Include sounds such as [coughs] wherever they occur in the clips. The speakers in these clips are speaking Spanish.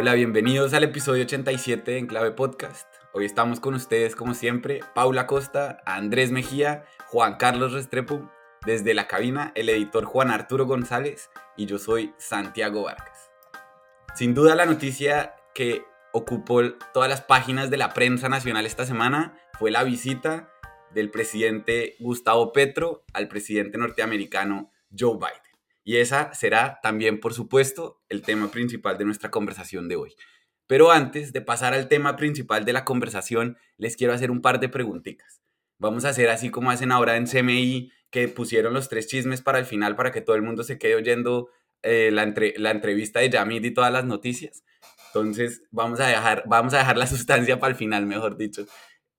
Hola, bienvenidos al episodio 87 de Enclave Podcast. Hoy estamos con ustedes, como siempre, Paula Costa, Andrés Mejía, Juan Carlos Restrepo, desde la cabina, el editor Juan Arturo González y yo soy Santiago Vargas. Sin duda, la noticia que ocupó todas las páginas de la prensa nacional esta semana fue la visita del presidente Gustavo Petro al presidente norteamericano Joe Biden. Y esa será también, por supuesto, el tema principal de nuestra conversación de hoy. Pero antes de pasar al tema principal de la conversación, les quiero hacer un par de preguntitas. Vamos a hacer así como hacen ahora en CMI, que pusieron los tres chismes para el final para que todo el mundo se quede oyendo eh, la, la entrevista de Yamid y todas las noticias. Entonces, vamos a dejar, vamos a dejar la [laughs] sustancia para el final, mejor dicho.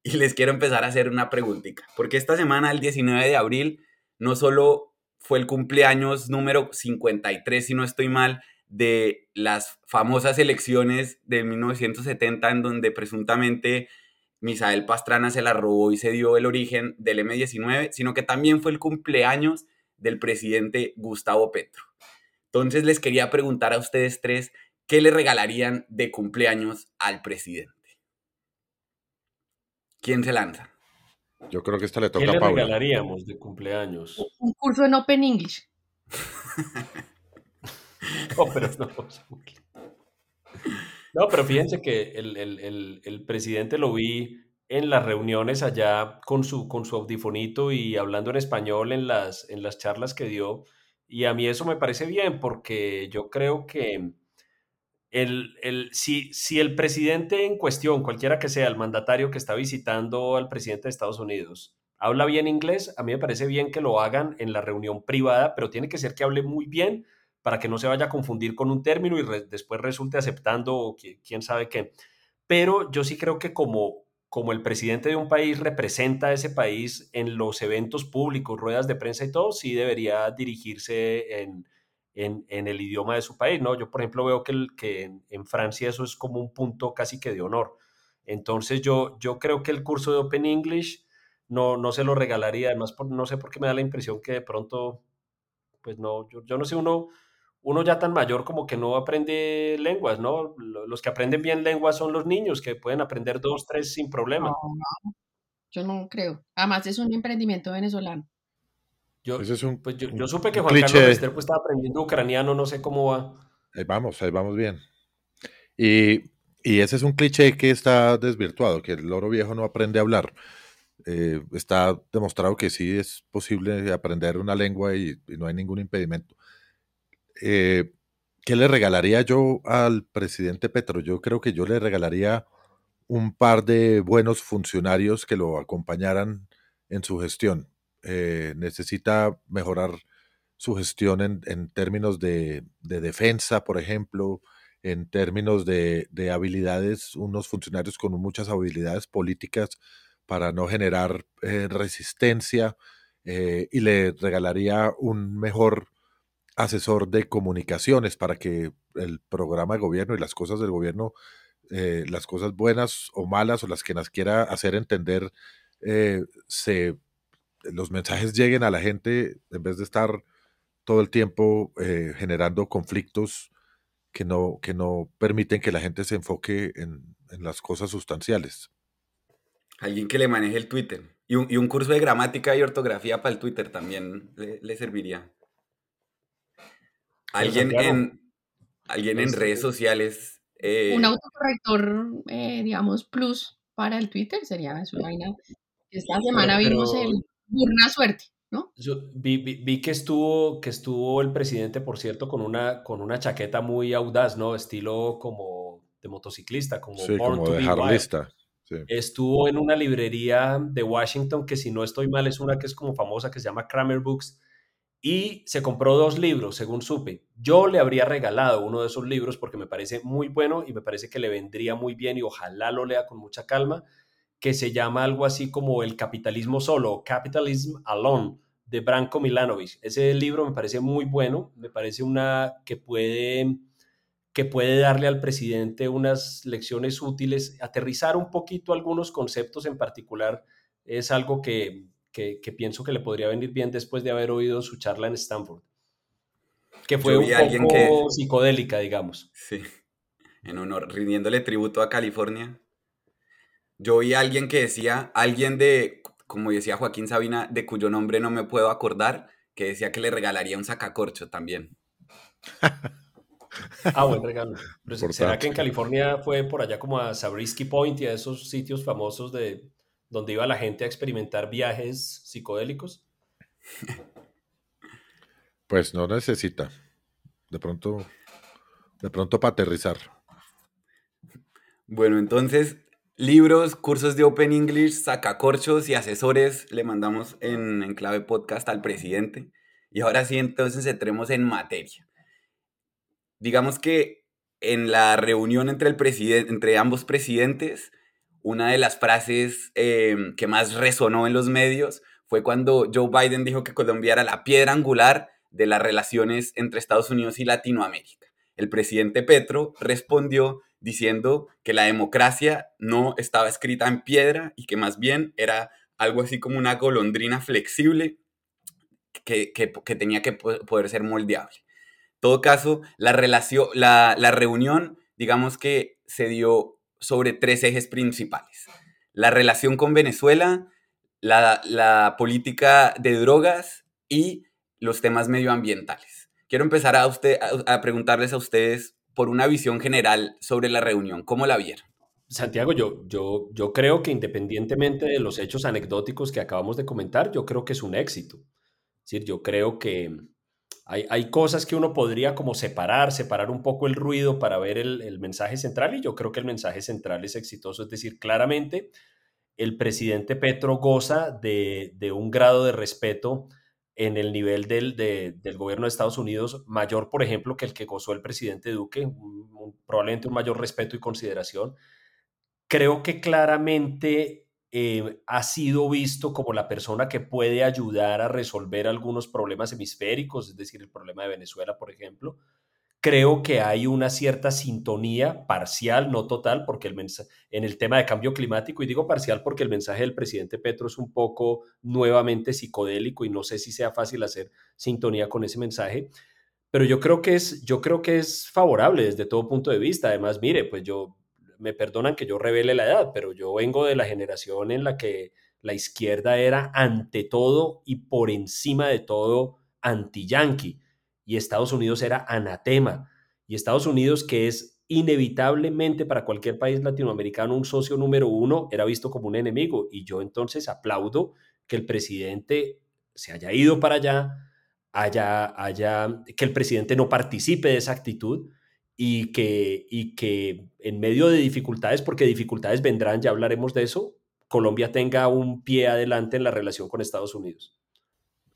Y les quiero empezar a hacer una preguntita, porque esta semana, el 19 de abril, no solo fue el cumpleaños número 53, si no estoy mal, de las famosas elecciones de 1970, en donde presuntamente Misael Pastrana se la robó y se dio el origen del M19, sino que también fue el cumpleaños del presidente Gustavo Petro. Entonces les quería preguntar a ustedes tres, ¿qué le regalarían de cumpleaños al presidente? ¿Quién se lanza? Yo creo que esta le toca ¿Qué a Paula. le regalaríamos de cumpleaños? Un curso en Open English. [laughs] no, pero no. No, pero fíjense que el, el, el, el, presidente lo vi en las reuniones allá con su, con su audifonito y hablando en español en las, en las charlas que dio. Y a mí eso me parece bien porque yo creo que el, el, si, si el presidente en cuestión, cualquiera que sea el mandatario que está visitando al presidente de Estados Unidos, habla bien inglés, a mí me parece bien que lo hagan en la reunión privada, pero tiene que ser que hable muy bien para que no se vaya a confundir con un término y después resulte aceptando o quién sabe qué. Pero yo sí creo que como, como el presidente de un país representa a ese país en los eventos públicos, ruedas de prensa y todo, sí debería dirigirse en, en, en, el idioma de su país, ¿no? Yo, por ejemplo, veo que, el, que en, en, Francia eso es como un punto casi que de honor. Entonces, yo, yo creo que el curso de Open English no, no se lo regalaría, además, por, no sé por qué me da la impresión que de pronto, pues no, yo, yo no sé, uno, uno ya tan mayor como que no aprende lenguas, ¿no? Los que aprenden bien lenguas son los niños, que pueden aprender dos, tres sin problema. No, no, yo no creo. Además, es un emprendimiento venezolano. Yo, Ese es un, pues yo, un- yo supe que Juan cliché. Carlos Restrepo estaba aprendiendo ucraniano, no sé cómo va. Ahí vamos, ahí vamos bien. Y, y ese es un cliché que está desvirtuado, que el loro viejo no aprende a hablar. Eh, está demostrado que sí es posible aprender una lengua y, y no hay ningún impedimento. Eh, ¿Qué le regalaría yo al presidente Petro? Yo creo que yo le regalaría un par de buenos funcionarios que lo acompañaran en su gestión. Eh, necesita mejorar su gestión en, en términos de, de defensa, por ejemplo, en términos de, de habilidades, unos funcionarios con muchas habilidades políticas para no generar eh, resistencia eh, y le regalaría un mejor asesor de comunicaciones para que el programa de gobierno y las cosas del gobierno, las cosas buenas o malas o las que las quiera hacer entender, se, los mensajes lleguen a la gente en vez de estar todo el tiempo eh, generando conflictos que no, que no permiten que la gente se enfoque en, en las cosas sustanciales. Alguien que le maneje el Twitter. Y un, y un curso de gramática y ortografía para el Twitter también le, le serviría. Alguien Santiago, en, alguien en este- redes sociales. eh, Un autocorrector, eh, digamos, plus para el Twitter sería su vaina. Esta semana Pero- vimos el burna suerte, ¿no? Yo vi, vi- vi que estuvo, que estuvo el presidente, por cierto, con una, con una chaqueta muy audaz, ¿no? Estilo como de motociclista, como Sí, Born como to be. Sí. Estuvo en una librería de Washington, que si no estoy mal es una que es como famosa, que se llama Kramer Books, y se compró dos libros, según supe. Yo le habría regalado uno de esos libros porque me parece muy bueno y me parece que le vendría muy bien y ojalá lo lea con mucha calma, que se llama algo así como El capitalismo solo, Capitalism Alone, de Branko Milanovic. Ese libro me parece muy bueno, me parece una que puede que puede darle al presidente unas lecciones útiles, aterrizar un poquito algunos conceptos en particular, es algo que, que, que pienso que le podría venir bien después de haber oído su charla en Stanford, que fue un poco que- psicodélica, digamos. Sí. en honor, rindiéndole tributo a California. Yo vi a alguien que decía, alguien de, como decía Joaquín Sabina, de cuyo nombre no me puedo acordar, que decía que le regalaría un sacacorcho también. [laughs] ah, buen regalo. ¿Será que en California fue por allá como a Sabrisky Point y a esos sitios famosos de donde iba la gente a experimentar viajes psicodélicos? [laughs] Pues no necesita. De pronto, de pronto para aterrizar. Bueno, entonces, libros, cursos de Open English, sacacorchos y asesores le mandamos en, en clave podcast al presidente. Y ahora sí, entonces entremos en materia. Digamos que en la reunión entre, el presidente, entre ambos presidentes, una de las frases eh, que más resonó en los medios fue cuando Joe Biden dijo que Colombia era la piedra angular de las relaciones entre Estados Unidos y Latinoamérica. El presidente Petro respondió diciendo que la democracia no estaba escrita en piedra y que más bien era algo así como una golondrina flexible que, tenía que poder ser moldeable. En todo caso, la, relación, la, la reunión, digamos que se dio sobre tres ejes principales. La relación con Venezuela, la, la política de drogas y los temas medioambientales. Quiero empezar a, usted, a, preguntarles a ustedes por una visión general sobre la reunión. ¿Cómo la vieron? Santiago, yo, yo, yo creo que independientemente de los hechos anecdóticos que acabamos de comentar, yo creo que es un éxito. Es decir, yo creo que hay, hay cosas que uno podría como separar, separar un poco el ruido para ver el, el mensaje central y yo creo que el mensaje central es exitoso. Es decir, claramente el presidente Petro goza de, de un grado de respeto en el nivel del, del, gobierno de Estados Unidos mayor, por ejemplo, que el que gozó el presidente Duque, probablemente un mayor respeto y consideración. Creo que claramente eh, ha sido visto como la persona que puede ayudar a resolver algunos problemas hemisféricos, es decir, el problema de Venezuela, por ejemplo, creo que hay una cierta sintonía parcial, no total, porque el en el tema de cambio climático, y digo parcial porque el mensaje del presidente Petro es un poco nuevamente psicodélico y no sé si sea fácil hacer sintonía con ese mensaje, pero yo creo que es, yo creo que es favorable desde todo punto de vista. Además, mire, pues yo, me perdonan que yo revele la edad, pero yo vengo de la generación en la que la izquierda era ante todo y por encima de todo anti-yanqui y Estados Unidos era anatema. Y Estados Unidos, que es inevitablemente para cualquier país latinoamericano un socio número uno, era visto como un enemigo. Y yo entonces aplaudo que el presidente se haya ido para allá, haya, haya, que el presidente no participe de esa actitud y que, y que en medio de dificultades, porque dificultades vendrán, ya hablaremos de eso, Colombia tenga un pie adelante en la relación con Estados Unidos.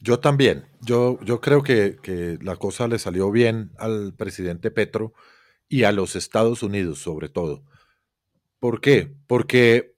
Yo también. Yo, yo creo que, la cosa le salió bien al presidente Petro y a los Estados Unidos sobre todo. ¿Por qué? Porque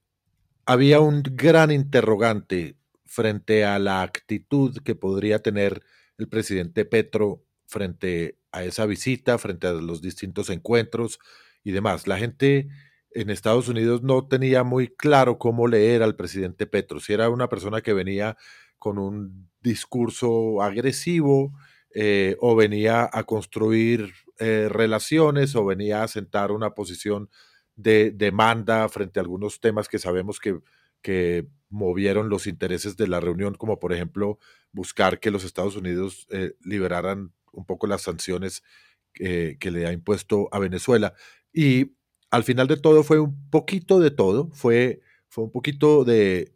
había un gran interrogante frente a la actitud que podría tener el presidente Petro frente a esa visita, frente a los distintos encuentros y demás. La gente en Estados Unidos no tenía muy claro cómo leer al presidente Petro, si era una persona que venía con un discurso agresivo eh, o venía a construir eh, relaciones o venía a sentar una posición de demanda frente a algunos temas que sabemos que, que movieron los intereses de la reunión, como por ejemplo buscar que los Estados Unidos eh, liberaran un poco las sanciones que le ha impuesto a Venezuela. Y al final de todo fue un poquito de todo, fue, fue un poquito de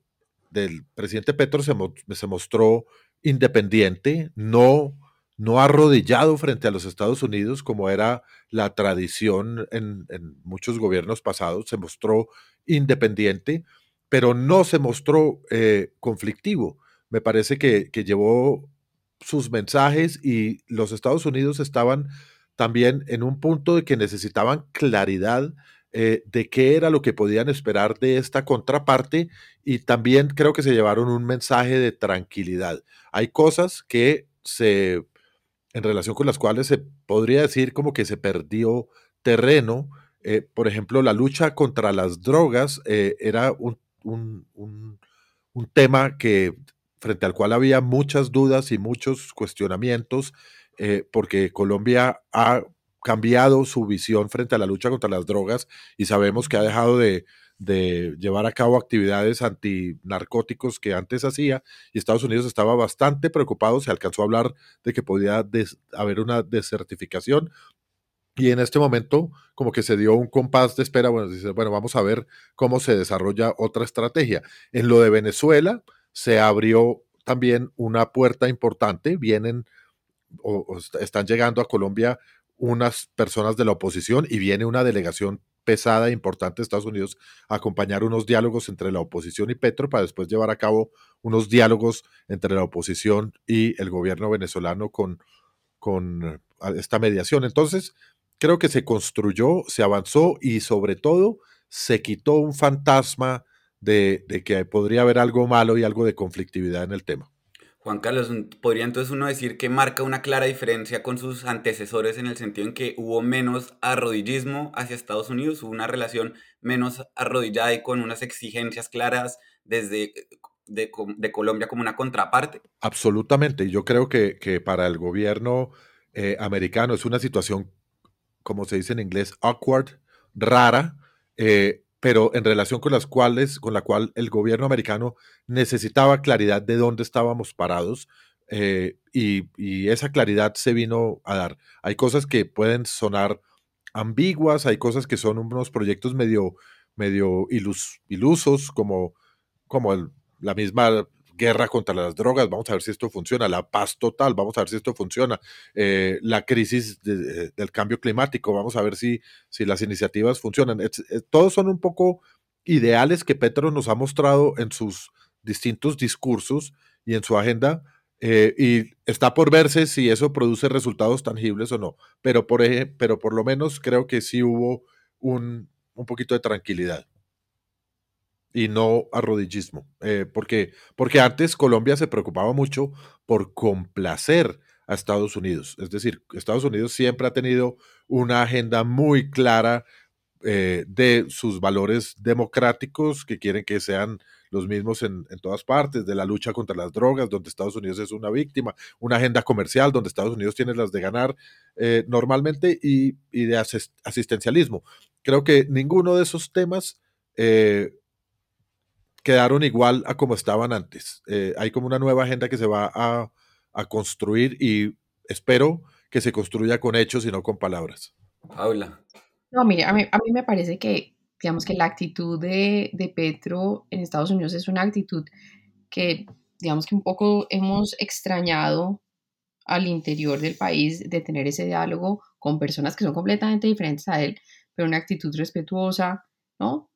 del presidente Petro se, se mostró independiente, no, no arrodillado frente a los Estados Unidos como era la tradición en, muchos gobiernos pasados, se mostró independiente, pero no se mostró eh, conflictivo. Me parece que, que llevó sus mensajes y los Estados Unidos estaban también en un punto de que necesitaban claridad eh, de qué era lo que podían esperar de esta contraparte y también creo que se llevaron un mensaje de tranquilidad. Hay cosas que se, en relación con las cuales se podría decir como que se perdió terreno. Eh, por ejemplo, la lucha contra las drogas eh, era un, un, un, un tema que frente al cual había muchas dudas y muchos cuestionamientos, porque Colombia ha cambiado su visión frente a la lucha contra las drogas y sabemos que ha dejado de, de llevar a cabo actividades antinarcóticos que antes hacía y Estados Unidos estaba bastante preocupado, se alcanzó a hablar de que podía haber una desertificación y en este momento como que se dio un compás de espera, bueno, dice, bueno, vamos a ver cómo se desarrolla otra estrategia. En lo de Venezuela se abrió también una puerta importante, vienen o, están llegando a Colombia unas personas de la oposición y viene una delegación pesada e importante de Estados Unidos a acompañar unos diálogos entre la oposición y Petro para después llevar a cabo unos diálogos entre la oposición y el gobierno venezolano con, con esta mediación. Entonces, creo que se construyó, se avanzó y sobre todo se quitó un fantasma de, que podría haber algo malo y algo de conflictividad en el tema. Juan Carlos, ¿podría entonces uno decir que marca una clara diferencia con sus antecesores en el sentido en que hubo menos arrodillismo hacia Estados Unidos, hubo una relación menos arrodillada y con unas exigencias claras desde de, Colombia como una contraparte? Absolutamente. Yo creo que, que para el gobierno eh, americano es una situación como se dice en inglés, awkward, rara, eh, pero en relación con las cuales, con la cual el gobierno americano necesitaba claridad de dónde estábamos parados, eh, y, esa claridad se vino a dar. Hay cosas que pueden sonar ambiguas, hay cosas que son unos proyectos medio, medio ilusos, como, como la misma guerra contra las drogas, vamos a ver si esto funciona, la paz total, vamos a ver si esto funciona, eh, la crisis eh, del cambio climático, vamos a ver si, si las iniciativas funcionan. Eh, todos son un poco ideales que Petro nos ha mostrado en sus distintos discursos y en su agenda, y está por verse si eso produce resultados tangibles o no, pero por, pero por lo menos creo que sí hubo un, un poquito de tranquilidad y no arrodillismo. Eh, porque, porque antes Colombia se preocupaba mucho por complacer a Estados Unidos. Es decir, Estados Unidos siempre ha tenido una agenda muy clara eh, de sus valores democráticos que quieren que sean los mismos en, todas partes, de la lucha contra las drogas, donde Estados Unidos es una víctima, una agenda comercial donde Estados Unidos tiene las de ganar eh, normalmente y, de asistencialismo. Creo que ninguno de esos temas quedaron igual a como estaban antes. Eh, hay como una nueva agenda que se va a, construir y espero que se construya con hechos y no con palabras. Paula. No, mire, a mí, me parece que, digamos que la actitud de, de, Petro en Estados Unidos es una actitud que, digamos que un poco hemos extrañado al interior del país de tener ese diálogo con personas que son completamente diferentes a él, pero una actitud respetuosa, ¿no?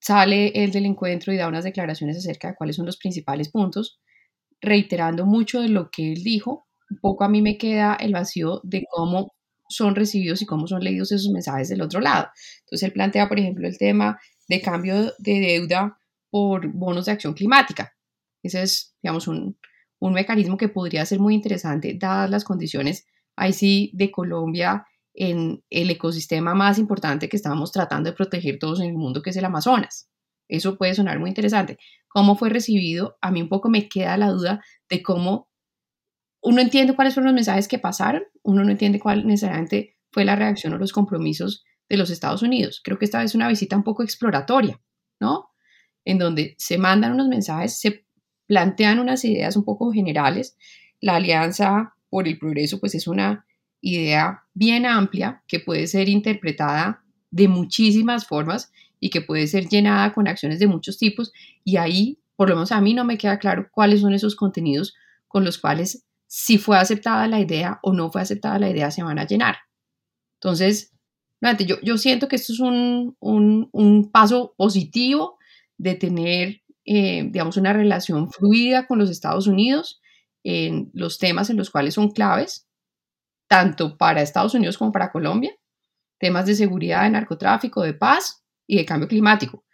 Sale él del encuentro y da unas declaraciones acerca de cuáles son los principales puntos, reiterando mucho de lo que él dijo. Un poco a mí me queda el vacío de cómo son recibidos y cómo son leídos esos mensajes del otro lado. Entonces él plantea, por ejemplo, el tema de cambio de deuda por bonos de acción climática. Ese es, digamos, un, un mecanismo que podría ser muy interesante dadas las condiciones ahí sí de Colombia en el ecosistema más importante que estamos tratando de proteger todos en el mundo, que es el Amazonas. Eso puede sonar muy interesante. ¿Cómo fue recibido? A mí un poco me queda la duda de cómo uno entiende cuáles fueron los mensajes que pasaron, uno no entiende cuál necesariamente fue la reacción o los compromisos de los Estados Unidos. Creo que esta es una visita un poco exploratoria, ¿no? En donde se mandan unos mensajes, se plantean unas ideas un poco generales. La Alianza por el Progreso, pues es una idea bien amplia que puede ser interpretada de muchísimas formas y que puede ser llenada con acciones de muchos tipos y ahí, por lo menos a mí no me queda claro cuáles son esos contenidos con los cuales si fue aceptada la idea o no fue aceptada la idea se van a llenar. Entonces, yo, yo siento que esto es un, un, paso positivo de tener, eh, digamos, una relación fluida con los Estados Unidos en los temas en los cuales son claves tanto para Estados Unidos como para Colombia, temas de seguridad, de narcotráfico, de paz y de cambio climático,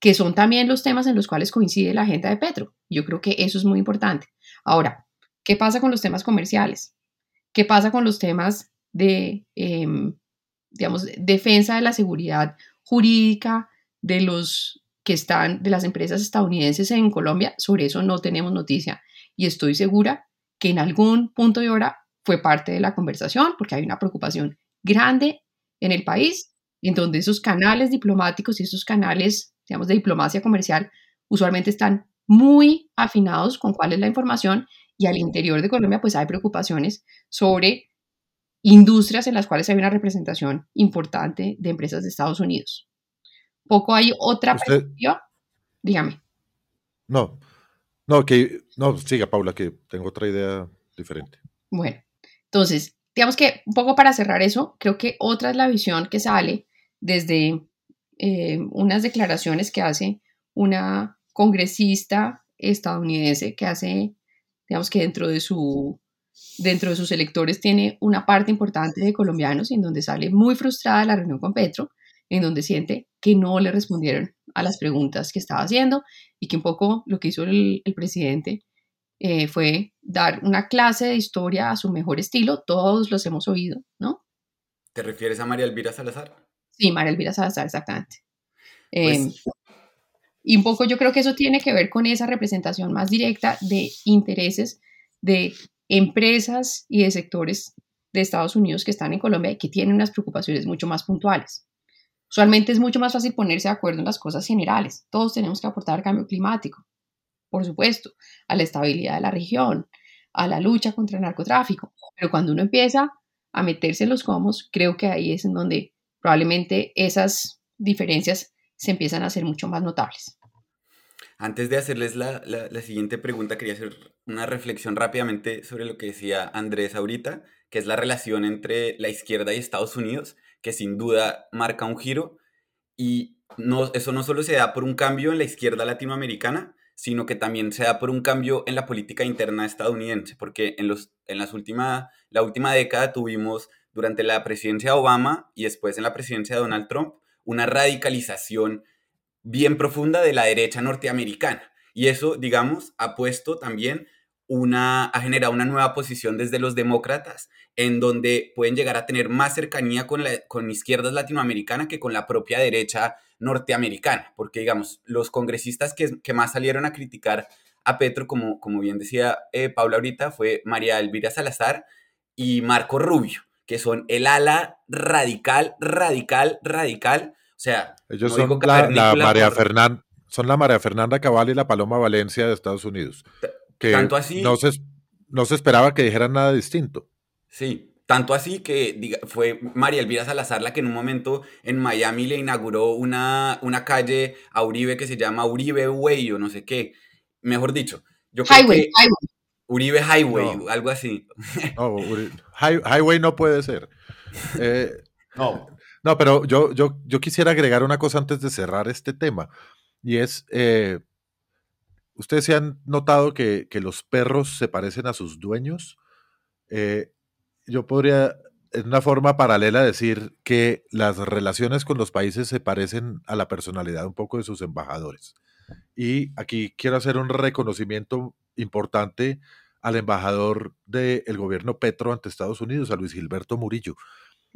que son también los temas en los cuales coincide la agenda de Petro. Yo creo que eso es muy importante. Ahora, ¿qué pasa con los temas comerciales? ¿Qué pasa con los temas de, em, digamos, defensa de la seguridad jurídica de los que están, de las empresas estadounidenses en Colombia? Sobre eso no tenemos noticia y estoy segura que en algún punto de hora fue parte de la conversación porque hay una preocupación grande en el país, en donde esos canales diplomáticos y esos canales, digamos, de diplomacia comercial usualmente están muy afinados con cuál es la información y al interior de Colombia pues hay preocupaciones sobre industrias en las cuales hay una representación importante de empresas de Estados Unidos. Poco hay otra perspectiva. Dígame. No, no, que no, siga Paula, que tengo otra idea diferente. Bueno, entonces, digamos que un poco para cerrar eso, creo que otra es la visión que sale desde eh, unas declaraciones que hace una congresista estadounidense que hace, digamos que dentro de su dentro de sus electores tiene una parte importante de colombianos en donde sale muy frustrada la reunión con Petro, en donde siente que no le respondieron a las preguntas que estaba haciendo y que un poco lo que hizo el, presidente eh, fue dar una clase de historia a su mejor estilo, todos los hemos oído, ¿no? ¿Te refieres a María Elvira Salazar? Sí, María Elvira Salazar, exactamente. Pues em, y un poco yo creo que eso tiene que ver con esa representación más directa de intereses de empresas y de sectores de Estados Unidos que están en Colombia y que tienen unas preocupaciones mucho más puntuales. Usualmente es mucho más fácil ponerse de acuerdo en las cosas generales. Todos tenemos que aportar al cambio climático, por supuesto, a la estabilidad de la región, a la lucha contra el narcotráfico. Pero cuando uno empieza a meterse en los comos, creo que ahí es en donde probablemente esas diferencias se empiezan a hacer mucho más notables. Antes de hacerles la, siguiente pregunta, quería hacer una reflexión rápidamente sobre lo que decía Andrés ahorita, que es la relación entre la izquierda y Estados Unidos, que sin duda marca un giro. Y no, eso no solo se da por un cambio en la izquierda latinoamericana, sino que también se da por un cambio en la política interna estadounidense, porque en, los, en las última, la última década tuvimos durante la presidencia de Obama y después en la presidencia de Donald Trump una radicalización bien profunda de la derecha norteamericana. Y eso, digamos, ha puesto también una, ha generado una nueva posición desde los demócratas, en donde pueden llegar a tener más cercanía con, la, con izquierdas latinoamericana que con la propia derecha norteamericana, porque digamos, los congresistas que, que más salieron a criticar a Petro, como, como bien decía eh, Paula ahorita, fue María Elvira Salazar y Marco Rubio, que son el ala radical, radical, radical o sea, ellos son la, María Fernanda, son la María Fernanda Cabal y la Paloma Valencia de Estados Unidos. Que tanto así. No se, no se esperaba que dijeran nada distinto. Sí, tanto así que fue María Elvira Salazar la que en un momento en Miami le inauguró una, una calle a Uribe que se llama Uribe Way o no sé qué. Mejor dicho, yo creo highway, que Uribe Highway, algo así. No, highway no puede ser. [laughs] Eh, no. No, pero yo, yo, yo quisiera agregar una cosa antes de cerrar este tema, y es, eh, ustedes se han notado que, los perros se parecen a sus dueños. Eh, yo podría, en una forma paralela, decir que las relaciones con los países se parecen a la personalidad un poco de sus embajadores. Y aquí quiero hacer un reconocimiento importante al embajador del gobierno Petro ante Estados Unidos, a Luis Gilberto Murillo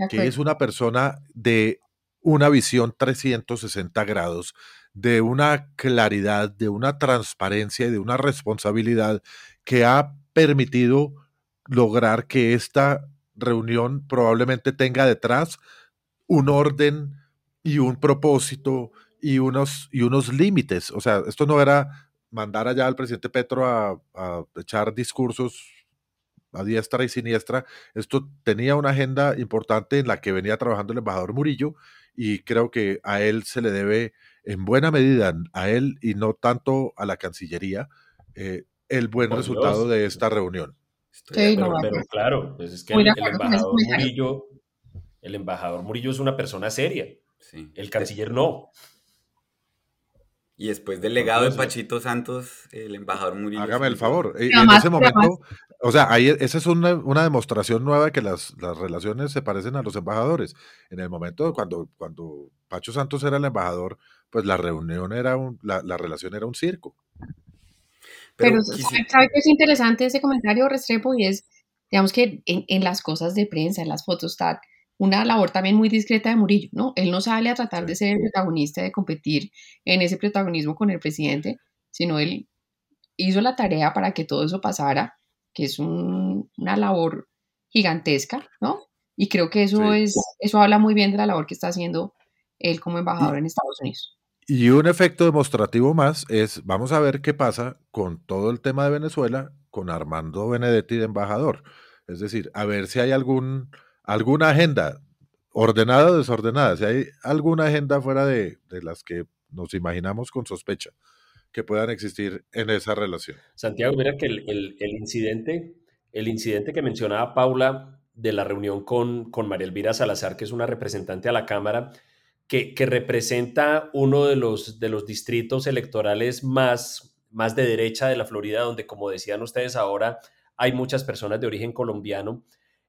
que es una persona de una visión 360 grados, de una claridad, de una transparencia y de una responsabilidad que ha permitido lograr que esta reunión probablemente tenga detrás un orden y un propósito y unos, y unos límites. O sea, esto no era mandar allá al presidente Petro a, a echar discursos a diestra y siniestra. Esto tenía una agenda importante en la que venía trabajando el embajador Murillo y creo que a él se le debe en buena medida, a él y no tanto a la Cancillería, eh, el buen resultado de esta reunión. pero, claro, pues es que el, embajador Murillo, el embajador Murillo es una persona seria, el canciller no. Y después del legado de Pachito Santos, el embajador Murillo. Hágame el favor. En ese momento, o sea, ahí, esa es una, demostración nueva de que las, relaciones se parecen a los embajadores. En el momento cuando, cuando Pacho Santos era el embajador, pues la reunión era un, la, relación era un circo. Pero, ¿sabe qué es interesante ese comentario, Restrepo? Y es, digamos que en, en las cosas de prensa, en las fotos, tal, una labor también muy discreta de Murillo, ¿no? Él no sale a tratar de ser el protagonista, de competir en ese protagonismo con el presidente, sino él hizo la tarea para que todo eso pasara, que es una labor gigantesca, ¿no? Y creo que eso, es, eso habla muy bien de la labor que está haciendo él como embajador en Estados Unidos. Y un efecto demostrativo más es, vamos a ver qué pasa con todo el tema de Venezuela, con Armando Benedetti de embajador. Es decir, a ver si hay algún, alguna agenda ordenada o desordenada, si hay alguna agenda fuera de, de las que nos imaginamos con sospecha que puedan existir en esa relación. Santiago, mira que el, el, el incidente, el incidente que mencionaba Paula de la reunión con, con María Elvira Salazar, que es una representante a la Cámara, que, representa uno de los, de los distritos electorales más, más de derecha de la Florida, donde, como decían ustedes ahora, hay muchas personas de origen colombiano.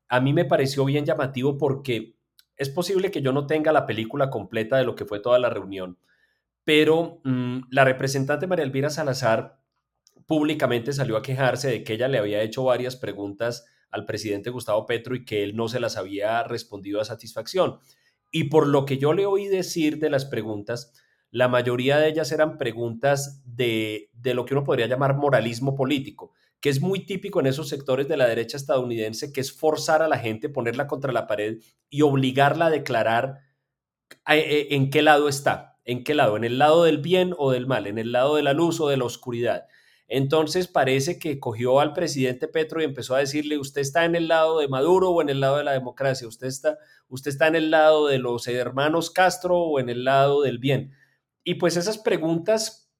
A mí me pareció bien llamativo porque es posible que yo no tenga la película completa de lo que fue toda la reunión, pero mm, la representante María Elvira Salazar públicamente salió a quejarse de que ella le había hecho varias preguntas al presidente Gustavo Petro y que él no se las había respondido a satisfacción. Y por lo que yo le oí decir de las preguntas, la mayoría de ellas eran preguntas de, lo que uno podría llamar moralismo político, que es muy típico en esos sectores de la derecha estadounidense, que es forzar a la gente, ponerla contra la pared y obligarla a declarar eh, eh, en qué lado está, en qué lado, en el lado del bien o del mal, en el lado de la luz o de la oscuridad. Entonces parece que cogió al presidente Petro y empezó a decirle, usted está en el lado de Maduro o en el lado de la democracia, usted está, usted está en el lado de los hermanos Castro o en el lado del bien. Y pues esas preguntas,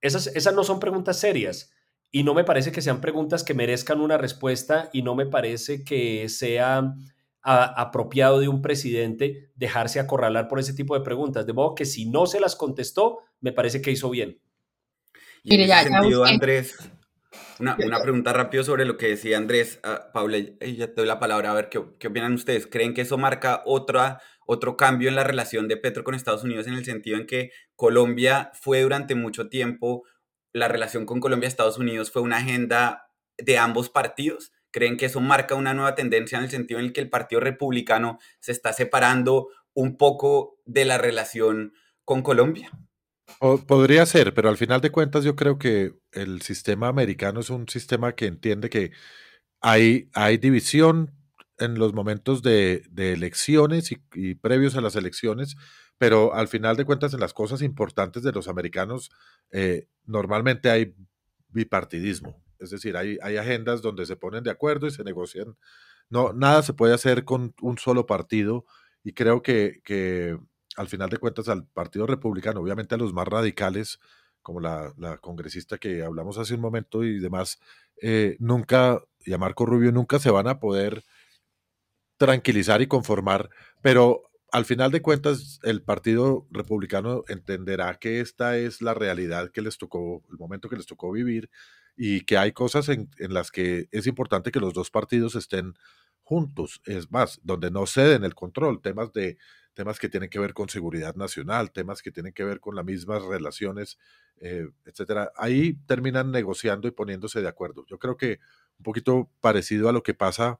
esas, esas no son preguntas serias y no me parece que sean preguntas que merezcan una respuesta y no me parece que sea apropiado de un presidente dejarse acorralar por ese tipo de preguntas. De modo que si no se las contestó, me parece que hizo bien. Y en ese sentido, Andrés, una, una, [laughs] pregunta rápido sobre lo que decía Andrés. Uh, Paula, ya te doy la palabra a ver qué, qué, opinan ustedes. ¿Creen que eso marca otra, otro cambio en la relación de Petro con Estados Unidos en el sentido en que Colombia fue durante mucho tiempo, la relación con Colombia-Estados Unidos fue una agenda de ambos partidos? ¿Creen que eso marca una nueva tendencia en el sentido en el que el Partido Republicano se está separando un poco de la relación con Colombia? Podría ser, pero al final de cuentas yo creo que el sistema americano es un sistema que entiende que hay, hay división en los momentos de, elecciones y, previos a las elecciones, pero al final de cuentas en las cosas importantes de los americanos eh, normalmente hay bipartidismo, es decir, hay, hay agendas donde se ponen de acuerdo y se negocian. No, nada se puede hacer con un solo partido y creo que, que al final de cuentas al Partido Republicano, obviamente a los más radicales, como la, congresista que hablamos hace un momento y demás, eh, nunca, y a Marco Rubio nunca se van a poder tranquilizar y conformar, pero al final de cuentas el Partido Republicano entenderá que esta es la realidad que les tocó, el momento que les tocó vivir y que hay cosas en, en las que es importante que los dos partidos estén juntos, es más, donde no ceden el control, temas de temas que tienen que ver con seguridad nacional, temas que tienen que ver con las mismas relaciones, eh, etcétera. Ahí terminan negociando y poniéndose de acuerdo. Yo creo que un poquito parecido a lo que pasa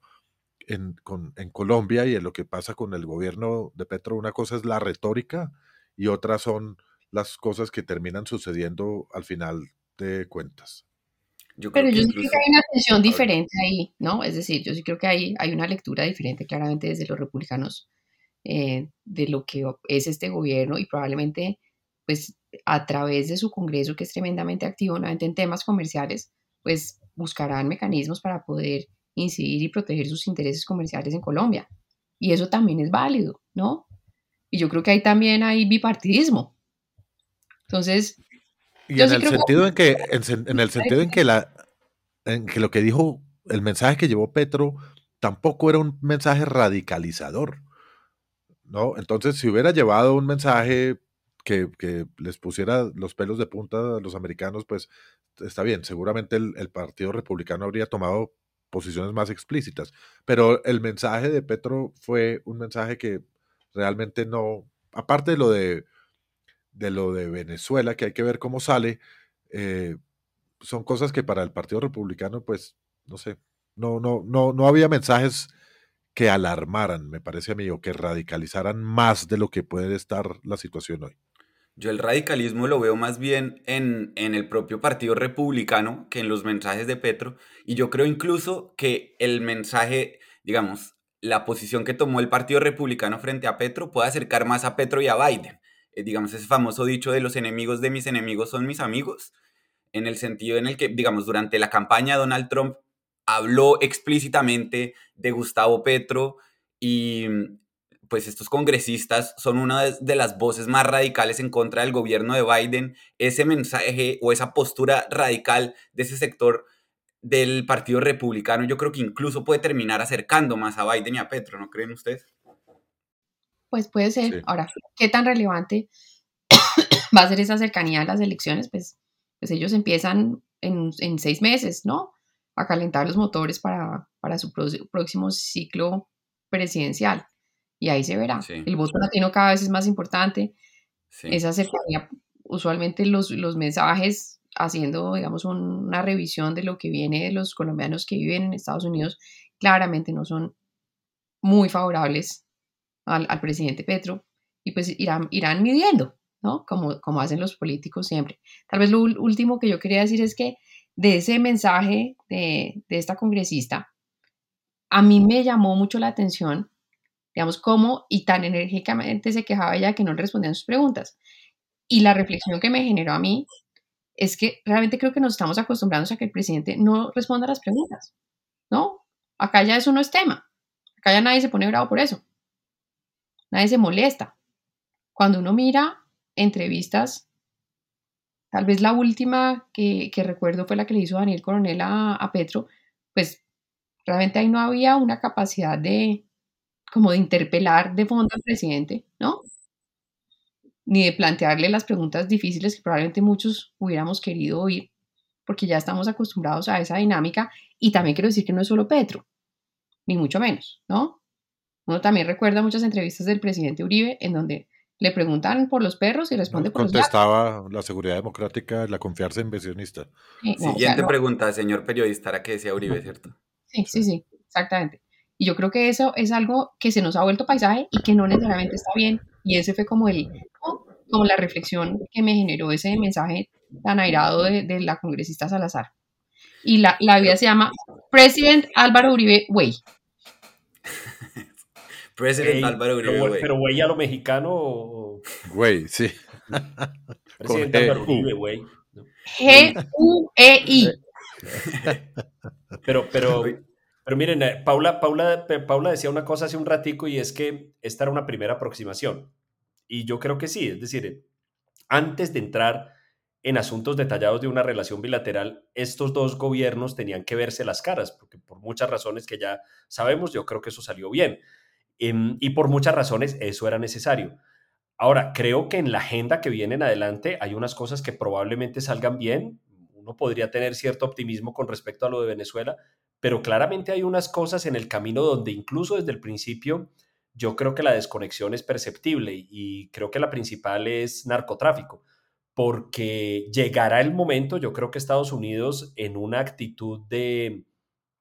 en, en Colombia y en lo que pasa con el gobierno de Petro, una cosa es la retórica y otra son las cosas que terminan sucediendo al final de cuentas. Pero yo sí creo que hay una tensión diferente ahí, ¿no? Es decir, yo sí creo que hay, hay una lectura diferente claramente desde los republicanos eh, de lo que es este gobierno y probablemente pues a través de su Congreso que es tremendamente activo nuevamente en temas comerciales, pues buscarán mecanismos para poder incidir y proteger sus intereses comerciales en Colombia. Y eso también es válido, ¿no? Y yo creo que ahí también hay bipartidismo. Entonces... Y en el sentido en que, en, el sentido en que la, en que lo que dijo, el mensaje que llevó Petro tampoco era un mensaje radicalizador. ¿No? Entonces, si hubiera llevado un mensaje que, les pusiera los pelos de punta a los americanos, pues está bien, seguramente el, Partido Republicano habría tomado posiciones más explícitas, pero el mensaje de Petro fue un mensaje que realmente no, aparte de lo de, de lo de Venezuela, que hay que ver cómo sale, eh, son cosas que para el Partido Republicano, pues, no sé, no, no, no, no había mensajes que alarmaran, me parece a mí, o que radicalizaran más de lo que puede estar la situación hoy. Yo el radicalismo lo veo más bien en, en, el propio Partido Republicano que en los mensajes de Petro. Y yo creo incluso que el mensaje, digamos, la posición que tomó el Partido Republicano frente a Petro puede acercar más a Petro y a Biden. Eh, digamos, ese famoso dicho de los enemigos de mis enemigos son mis amigos, en el sentido en el que, digamos, durante la campaña Donald Trump habló explícitamente de Gustavo Petro y pues estos congresistas son una de las voces más radicales en contra del gobierno de Biden. Ese mensaje o esa postura radical de ese sector del Partido Republicano, yo creo que incluso puede terminar acercando más a Biden y a Petro, ¿no creen ustedes? Pues puede ser. Ahora, ¿qué tan relevante [coughs] va a ser esa cercanía a las elecciones? Pues, pues ellos empiezan en, seis meses, ¿no? A calentar los motores para, para su próximo ciclo presidencial. Y ahí se verá. El voto latino cada vez es más importante. Esa cercanía, usualmente los, los mensajes haciendo, digamos, una revisión de lo que viene de los colombianos que viven en Estados Unidos, claramente no son muy favorables al, presidente Petro y pues irán, irán midiendo, ¿no? Como, como hacen los políticos siempre. Tal vez lo último que yo quería decir es que de ese mensaje de, de esta congresista, a mí me llamó mucho la atención, digamos, cómo y tan enérgicamente se quejaba ella que no le respondían sus preguntas. Y la reflexión que me generó a mí es que realmente creo que nos estamos acostumbrando a que el presidente no responda a las preguntas, ¿no? Acá ya eso no es tema. Acá ya nadie se pone bravo por eso. Nadie se molesta. Cuando uno mira entrevistas, tal vez la última que, recuerdo fue la que le hizo Daniel Coronel a, Petro, pues realmente ahí no había una capacidad de como de interpelar de fondo al presidente, ¿no? ni de plantearle las preguntas difíciles que probablemente muchos hubiéramos querido oír, porque ya estamos acostumbrados a esa dinámica. Y también quiero decir que no es solo Petro, ni mucho menos, ¿no? Uno también recuerda muchas entrevistas del presidente Uribe en donde le preguntan por los perros y responde por los Contestaba la seguridad democrática, la confianza inversionista. Siguiente pregunta, señor periodista, ¿a qué decía Uribe, cierto? Sí, sí, sí, exactamente. Y yo creo que eso es algo que se nos ha vuelto paisaje y que no necesariamente está bien. Y ese fue como el, como la reflexión que me generó ese mensaje tan airado de, la congresista Salazar. Y la, la vida se llama President Álvaro Uribe Way. President Álvaro Uribe Way. Pero güey a lo mexicano. Güey, sí. Presidente Álvaro Uribe Way. G-U-E-I. [laughs] Pero, pero, pero miren, eh, Paula, Paula, Paula decía una cosa hace un ratico y es que esta era una primera aproximación. Y yo creo que sí, es decir, antes de entrar en asuntos detallados de una relación bilateral, estos dos gobiernos tenían que verse las caras, porque por muchas razones que ya sabemos, yo creo que eso salió bien. Em, y por muchas razones eso era necesario. Ahora, creo que en la agenda que viene en adelante hay unas cosas que probablemente salgan bien. Uno podría tener cierto optimismo con respecto a lo de Venezuela, pero claramente hay unas cosas en el camino donde incluso desde el principio yo creo que la desconexión es perceptible y creo que la principal es narcotráfico, porque llegará el momento, yo creo que Estados Unidos en una actitud de,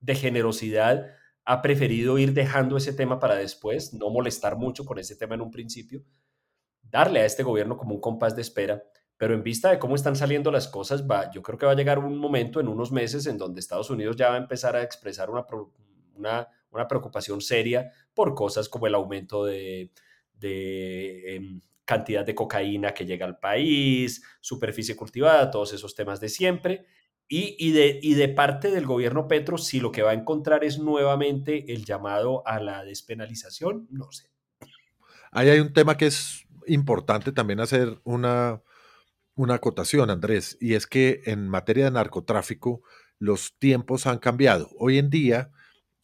generosidad ha preferido ir dejando ese tema para después, no molestar mucho con ese tema en un principio, darle a este gobierno como un compás de espera, pero en vista de cómo están saliendo las cosas, va, yo creo que va a llegar un momento en unos meses en donde Estados Unidos ya va a empezar a expresar una, una una preocupación seria por cosas como el aumento de, em, cantidad de cocaína que llega al país, superficie cultivada, todos esos temas de siempre. Y, de, y de parte del gobierno Petro, si lo que va a encontrar es nuevamente el llamado a la despenalización, no sé. Ahí hay un tema que es importante también hacer una, una acotación, Andrés, y es que en materia de narcotráfico los tiempos han cambiado. Hoy en día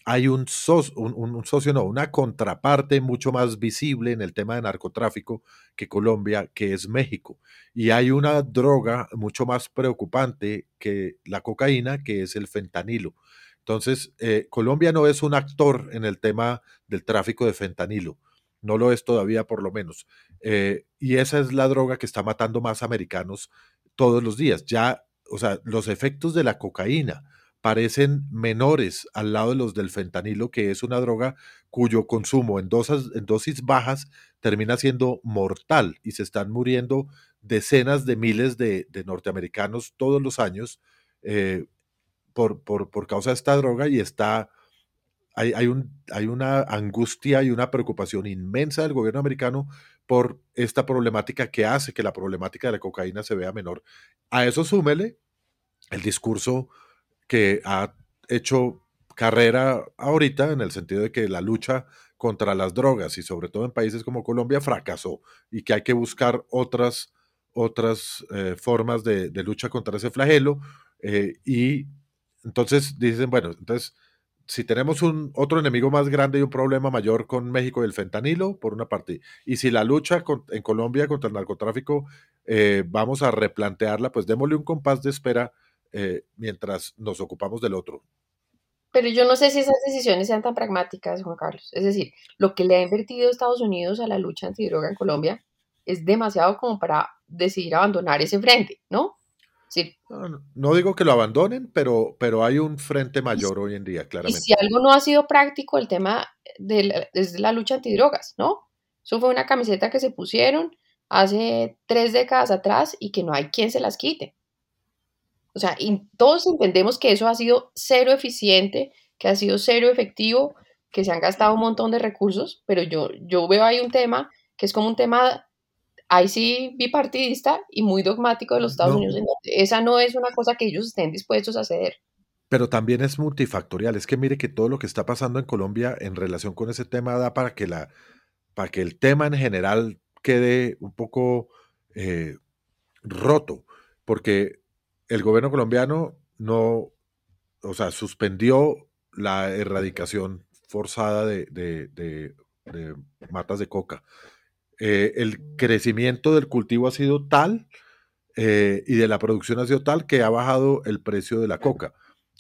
hay un, socio, no, una contraparte mucho más visible en el tema de narcotráfico que Colombia, que es México. Y hay una droga mucho más preocupante que la cocaína, que es el fentanilo. Entonces, eh, Colombia no es un actor en el tema del tráfico de fentanilo. No lo es todavía, por lo menos. Eh, y esa es la droga que está matando más americanos todos los días. Ya, o sea, los efectos de la cocaína, parecen menores al lado de los del fentanilo, que es una droga cuyo consumo en dosis, en dosis bajas termina siendo mortal y se están muriendo decenas de miles de, norteamericanos todos los años eh, por, por, por, causa de esta droga y está hay, hay, un, hay una angustia y una preocupación inmensa del gobierno americano por esta problemática que hace que la problemática de la cocaína se vea menor. A eso súmele el discurso que ha hecho carrera ahorita en el sentido de que la lucha contra las drogas y sobre todo en países como Colombia fracasó y que hay que buscar otras, otras eh, formas de, lucha contra ese flagelo eh, y entonces dicen, bueno, entonces si tenemos un otro enemigo más grande y un problema mayor con México y el fentanilo, por una parte, y si la lucha en Colombia contra el narcotráfico eh, vamos a replantearla, pues démosle un compás de espera eh, mientras nos ocupamos del otro. Pero yo no sé si esas decisiones sean tan pragmáticas, Juan Carlos. Es decir, lo que le ha invertido Estados Unidos a la lucha antidroga en Colombia es demasiado como para decidir abandonar ese frente, ¿no? Sí. No, no, digo que lo abandonen, pero, pero hay un frente mayor hoy en día, claramente. Y si algo no ha sido práctico, el tema de la, es la lucha antidrogas, ¿no? Eso fue una camiseta que se pusieron hace tres décadas atrás y que no hay quien se las quite. O sea, y todos entendemos que eso ha sido cero eficiente, que ha sido cero efectivo, que se han gastado un montón de recursos, pero yo, yo veo ahí un tema que es como un tema ahí sí bipartidista y muy dogmático de los Estados no. Unidos. Esa no es una cosa que ellos estén dispuestos a ceder. Pero también es multifactorial. Es que mire que todo lo que está pasando en Colombia en relación con ese tema da para que, la, para que el tema en general quede un poco eh, roto, porque el gobierno colombiano no, o sea, suspendió la erradicación forzada de, matas de coca eh, el crecimiento del cultivo ha sido tal eh, y de la producción ha sido tal que ha bajado el precio de la coca.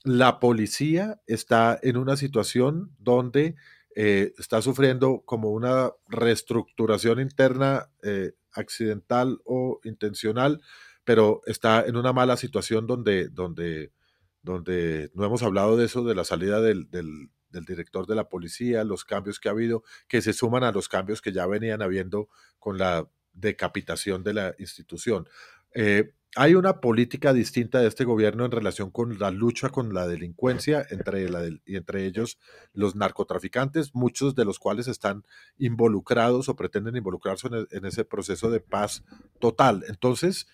La policía está en una situación donde eh, está sufriendo como una reestructuración interna accidental o intencional, pero está en una mala situación donde, donde, donde no hemos hablado de eso, de la salida del, del, director de la policía, los cambios que ha habido, que se suman a los cambios que ya venían habiendo con la decapitación de la institución. Eh, hay una política distinta de este gobierno en relación con la lucha con la delincuencia, entre, la del, y entre ellos los narcotraficantes, muchos de los cuales están involucrados o pretenden involucrarse en, en ese proceso de paz total. Entonces,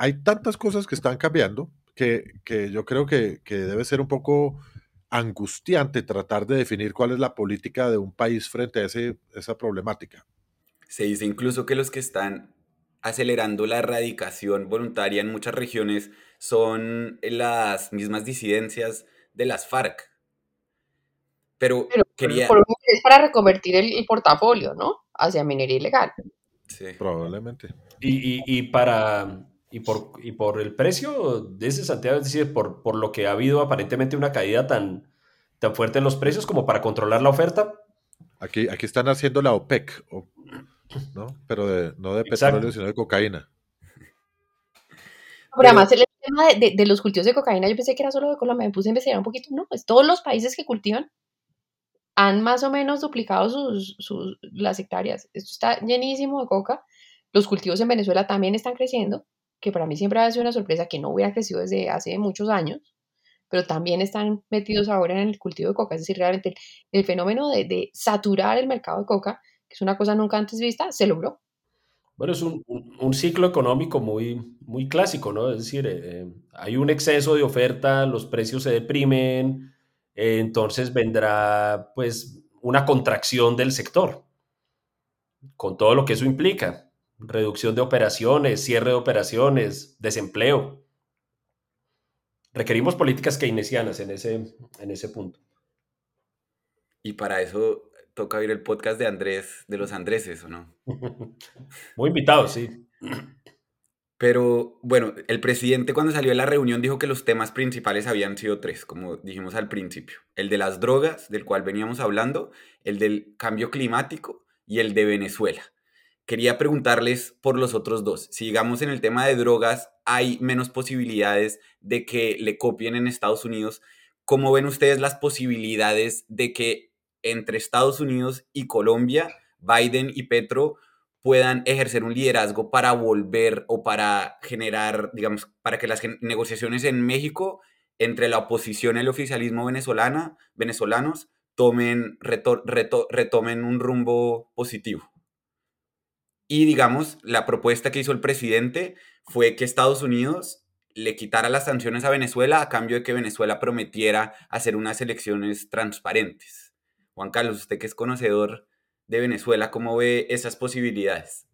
hay tantas cosas que están cambiando que, que yo creo que, que debe ser un poco angustiante tratar de definir cuál es la política de un país frente a ese, esa problemática. Se dice incluso que los que están acelerando la erradicación voluntaria en muchas regiones son las mismas disidencias de las FARC. Pero, Pero quería... es para reconvertir el, el, portafolio, ¿no? Hacia minería ilegal. Sí. Probablemente. Y, y, y para, y por, y por el precio de ese Santiago, es decir, por, por lo que ha habido aparentemente una caída tan, tan fuerte en los precios como para controlar la oferta. Aquí, aquí están haciendo la OPEC, ¿no? Pero de, no de petróleo, Exacto. sino de cocaína. Pero además el tema de, de, de, los cultivos de cocaína, yo pensé que era solo de Colombia, me puse a investigar un poquito, no, pues todos los países que cultivan han más o menos duplicado sus, sus, las hectáreas. Esto está llenísimo de coca. Los cultivos en Venezuela también están creciendo que para mí siempre ha sido una sorpresa que no hubiera crecido desde hace muchos años, pero también están metidos ahora en el cultivo de coca. Es decir, realmente el, fenómeno de, saturar el mercado de coca, que es una cosa nunca antes vista, se logró. Bueno, es un, ciclo económico muy, muy clásico, ¿no? Es decir, eh, hay un exceso de oferta, los precios se deprimen, eh, entonces vendrá pues una contracción del sector, con todo lo que eso implica reducción de operaciones, cierre de operaciones, desempleo. Requerimos políticas keynesianas en ese, en ese punto. Y para eso toca oír el podcast de Andrés, de los Andreses, ¿o no? [laughs] Muy invitado, sí. Pero bueno, el presidente cuando salió de la reunión dijo que los temas principales habían sido tres, como dijimos al principio. El de las drogas, del cual veníamos hablando, el del cambio climático y el de Venezuela quería preguntarles por los otros dos. Si digamos en el tema de drogas hay menos posibilidades de que le copien en Estados Unidos, ¿cómo ven ustedes las posibilidades de que entre Estados Unidos y Colombia, Biden y Petro puedan ejercer un liderazgo para volver o para generar, digamos, para que las negociaciones en México entre la oposición y el oficialismo venezolana, venezolanos tomen, retomen un rumbo positivo. Y digamos, la propuesta que hizo el presidente fue que Estados Unidos le quitara las sanciones a Venezuela a cambio de que Venezuela prometiera hacer unas elecciones transparentes. Juan Carlos, usted que es conocedor de Venezuela, ¿cómo ve esas posibilidades?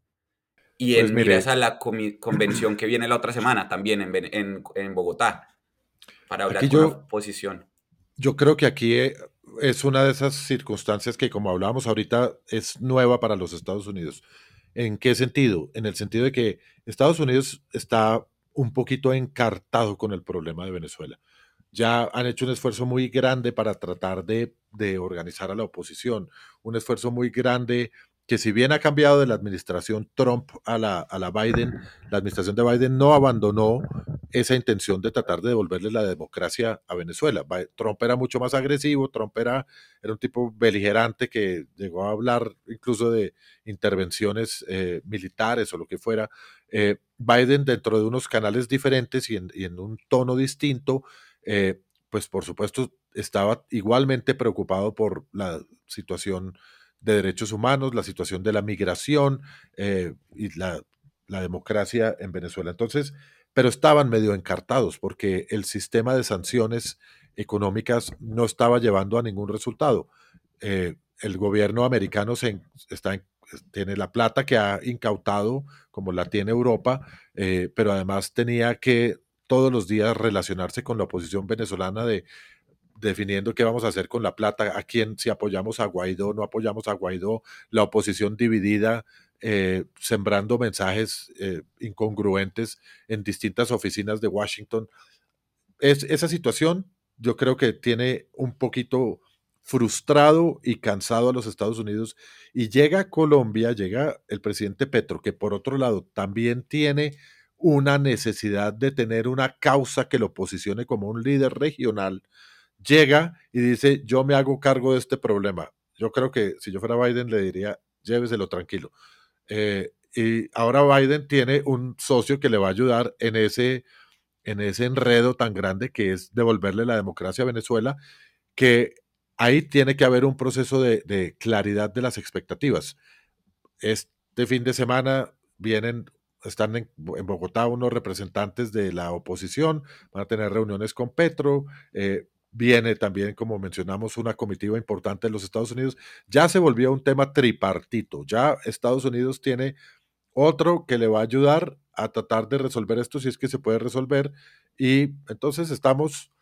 Y pues en a la convención que viene la otra semana también en, en, Bogotá para hablar de la posición. Yo creo que aquí eh, es una de esas circunstancias que, como hablábamos ahorita, es nueva para los Estados Unidos. ¿En qué sentido? En el sentido de que Estados Unidos está un poquito encartado con el problema de Venezuela. Ya han hecho un esfuerzo muy grande para tratar de, de organizar a la oposición, un esfuerzo muy grande que si bien ha cambiado de la administración Trump a la, a la Biden, la administración de Biden no abandonó esa intención de tratar de devolverle la democracia a Venezuela. Trump era mucho más agresivo, Trump era, era un tipo beligerante que llegó a hablar incluso de intervenciones eh, militares o lo que fuera. Eh, Biden dentro de unos canales diferentes y en, un tono distinto, eh, pues por supuesto estaba igualmente preocupado por la situación de derechos humanos, la situación de la migración eh, y la, democracia en Venezuela. Entonces, pero estaban medio encartados porque el sistema de sanciones económicas no estaba llevando a ningún resultado. Eh, el gobierno americano se, está tiene la plata que ha incautado, como la tiene Europa, eh, pero además tenía que todos los días relacionarse con la oposición venezolana de definiendo qué vamos a hacer con la plata, a quién, si apoyamos a Guaidó, no apoyamos a Guaidó, la oposición dividida, eh, sembrando mensajes eh, incongruentes en distintas oficinas de Washington. Es, esa situación yo creo que tiene un poquito frustrado y cansado a los Estados Unidos y llega a Colombia, llega el presidente Petro, que por otro lado también tiene una necesidad de tener una causa que lo posicione como un líder regional llega y dice, yo me hago cargo de este problema. Yo creo que si yo fuera Biden le diría, lléveselo tranquilo. Eh, y ahora Biden tiene un socio que le va a ayudar en ese, en ese enredo tan grande que es devolverle la democracia a Venezuela, que ahí tiene que haber un proceso de, claridad de las expectativas. Este fin de semana vienen están en, Bogotá unos representantes de la oposición, van a tener reuniones con Petro, eh, viene también, como mencionamos, una comitiva importante de los Estados Unidos. Ya se volvió un tema tripartito. Ya Estados Unidos tiene otro que le va a ayudar a tratar de resolver esto si es que se puede resolver. Y entonces estamos,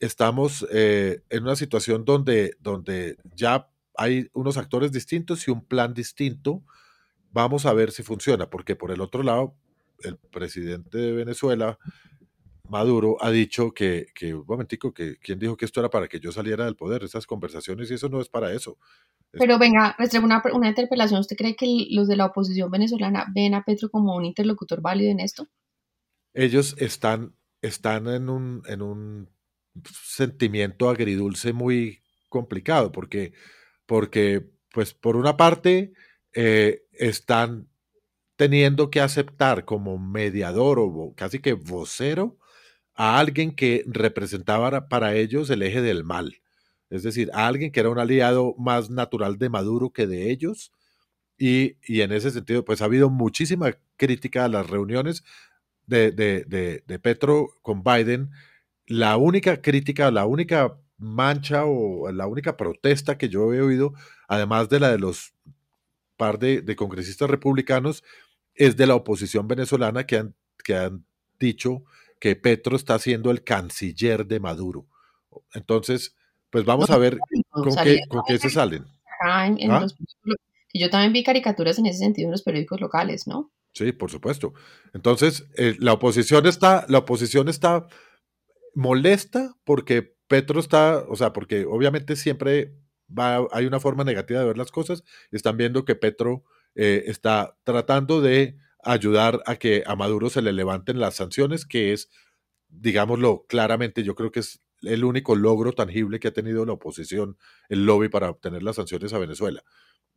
estamos eh, en una situación donde, donde ya hay unos actores distintos y un plan distinto. Vamos a ver si funciona, porque por el otro lado, el presidente de Venezuela Maduro ha dicho que, que, un momentico, que quién dijo que esto era para que yo saliera del poder, esas conversaciones y eso no es para eso. Pero venga, una, una interpelación. ¿Usted cree que los de la oposición venezolana ven a Petro como un interlocutor válido en esto? Ellos están, están en, un, en un sentimiento agridulce muy complicado, porque, porque pues por una parte, eh, están teniendo que aceptar como mediador o casi que vocero a alguien que representaba para ellos el eje del mal, es decir, a alguien que era un aliado más natural de Maduro que de ellos. Y, en ese sentido, pues ha habido muchísima crítica a las reuniones de, de, Petro con Biden. La única crítica, la única mancha o la única protesta que yo he oído, además de la de los par de, congresistas republicanos, es de la oposición venezolana que han, que han dicho que Petro está siendo el canciller de Maduro. Entonces, pues vamos a ver con, qué, con qué, se salen. ¿Ah? yo también vi caricaturas en ese sentido en los periódicos locales, ¿no? Sí, por supuesto. Entonces, eh, la oposición está, la oposición está molesta porque Petro está, o sea, porque obviamente siempre va, hay una forma negativa de ver las cosas. Están viendo que Petro eh, está tratando de ayudar a que a Maduro se le levanten las sanciones, que es, digámoslo claramente, yo creo que es el único logro tangible que ha tenido la oposición, el lobby para obtener las sanciones a Venezuela.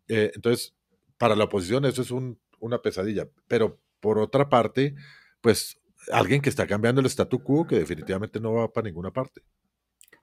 Eh, entonces, para la oposición eso es una pesadilla, pero por otra parte, pues alguien que está cambiando el statu quo que definitivamente no va para ninguna parte.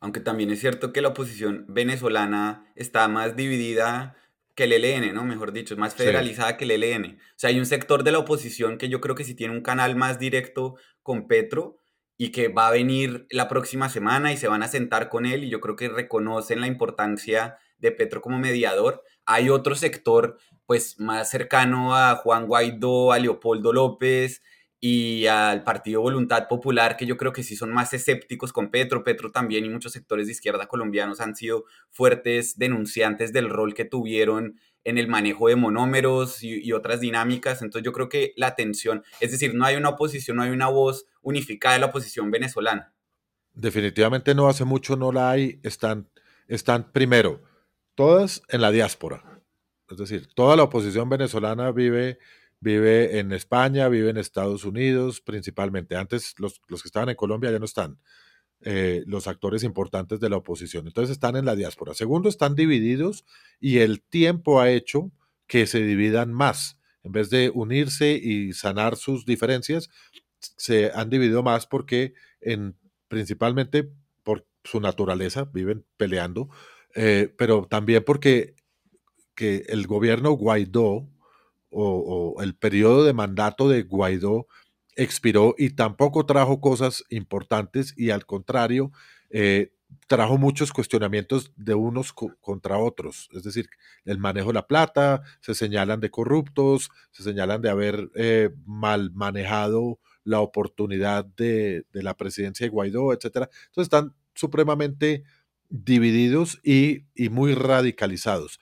aunque también es cierto que la oposición venezolana está más dividida que el ELN, ¿no? Mejor dicho, es más federalizada que el ELN. O sea, hay un sector de la oposición que yo creo que sí tiene un canal más directo con Petro y que va a venir la próxima semana y se van a sentar con él y yo creo que reconocen la importancia de Petro como mediador. Hay otro sector pues más cercano a Juan Guaidó, a Leopoldo López, y al Partido Voluntad Popular, que yo creo que sí son más escépticos con Petro. Petro también y muchos sectores de izquierda colombianos han sido fuertes denunciantes del rol que tuvieron en el manejo de monómeros y, otras dinámicas. Entonces yo creo que la tensión, es decir, no hay una oposición, no hay una voz unificada de la oposición venezolana. Definitivamente no hace mucho no la hay. Están, están primero, todas en la diáspora. Es decir, toda la oposición venezolana vive vive en España, vive en Estados Unidos principalmente. Antes los, que estaban en Colombia ya no están, eh, los actores importantes de la oposición. Entonces están en la diáspora. Segundo, están divididos y el tiempo ha hecho que se dividan más. En vez de unirse y sanar sus diferencias, se han dividido más porque en, principalmente por su naturaleza, viven peleando, eh, pero también porque que el gobierno Guaidó o, el periodo de mandato de Guaidó expiró y tampoco trajo cosas importantes y al contrario, eh, trajo muchos cuestionamientos de unos contra otros. Es decir, el manejo de la plata, se señalan de corruptos, se señalan de haber eh, mal manejado la oportunidad de, de, la presidencia de Guaidó, etc. Entonces están supremamente divididos y, y muy radicalizados.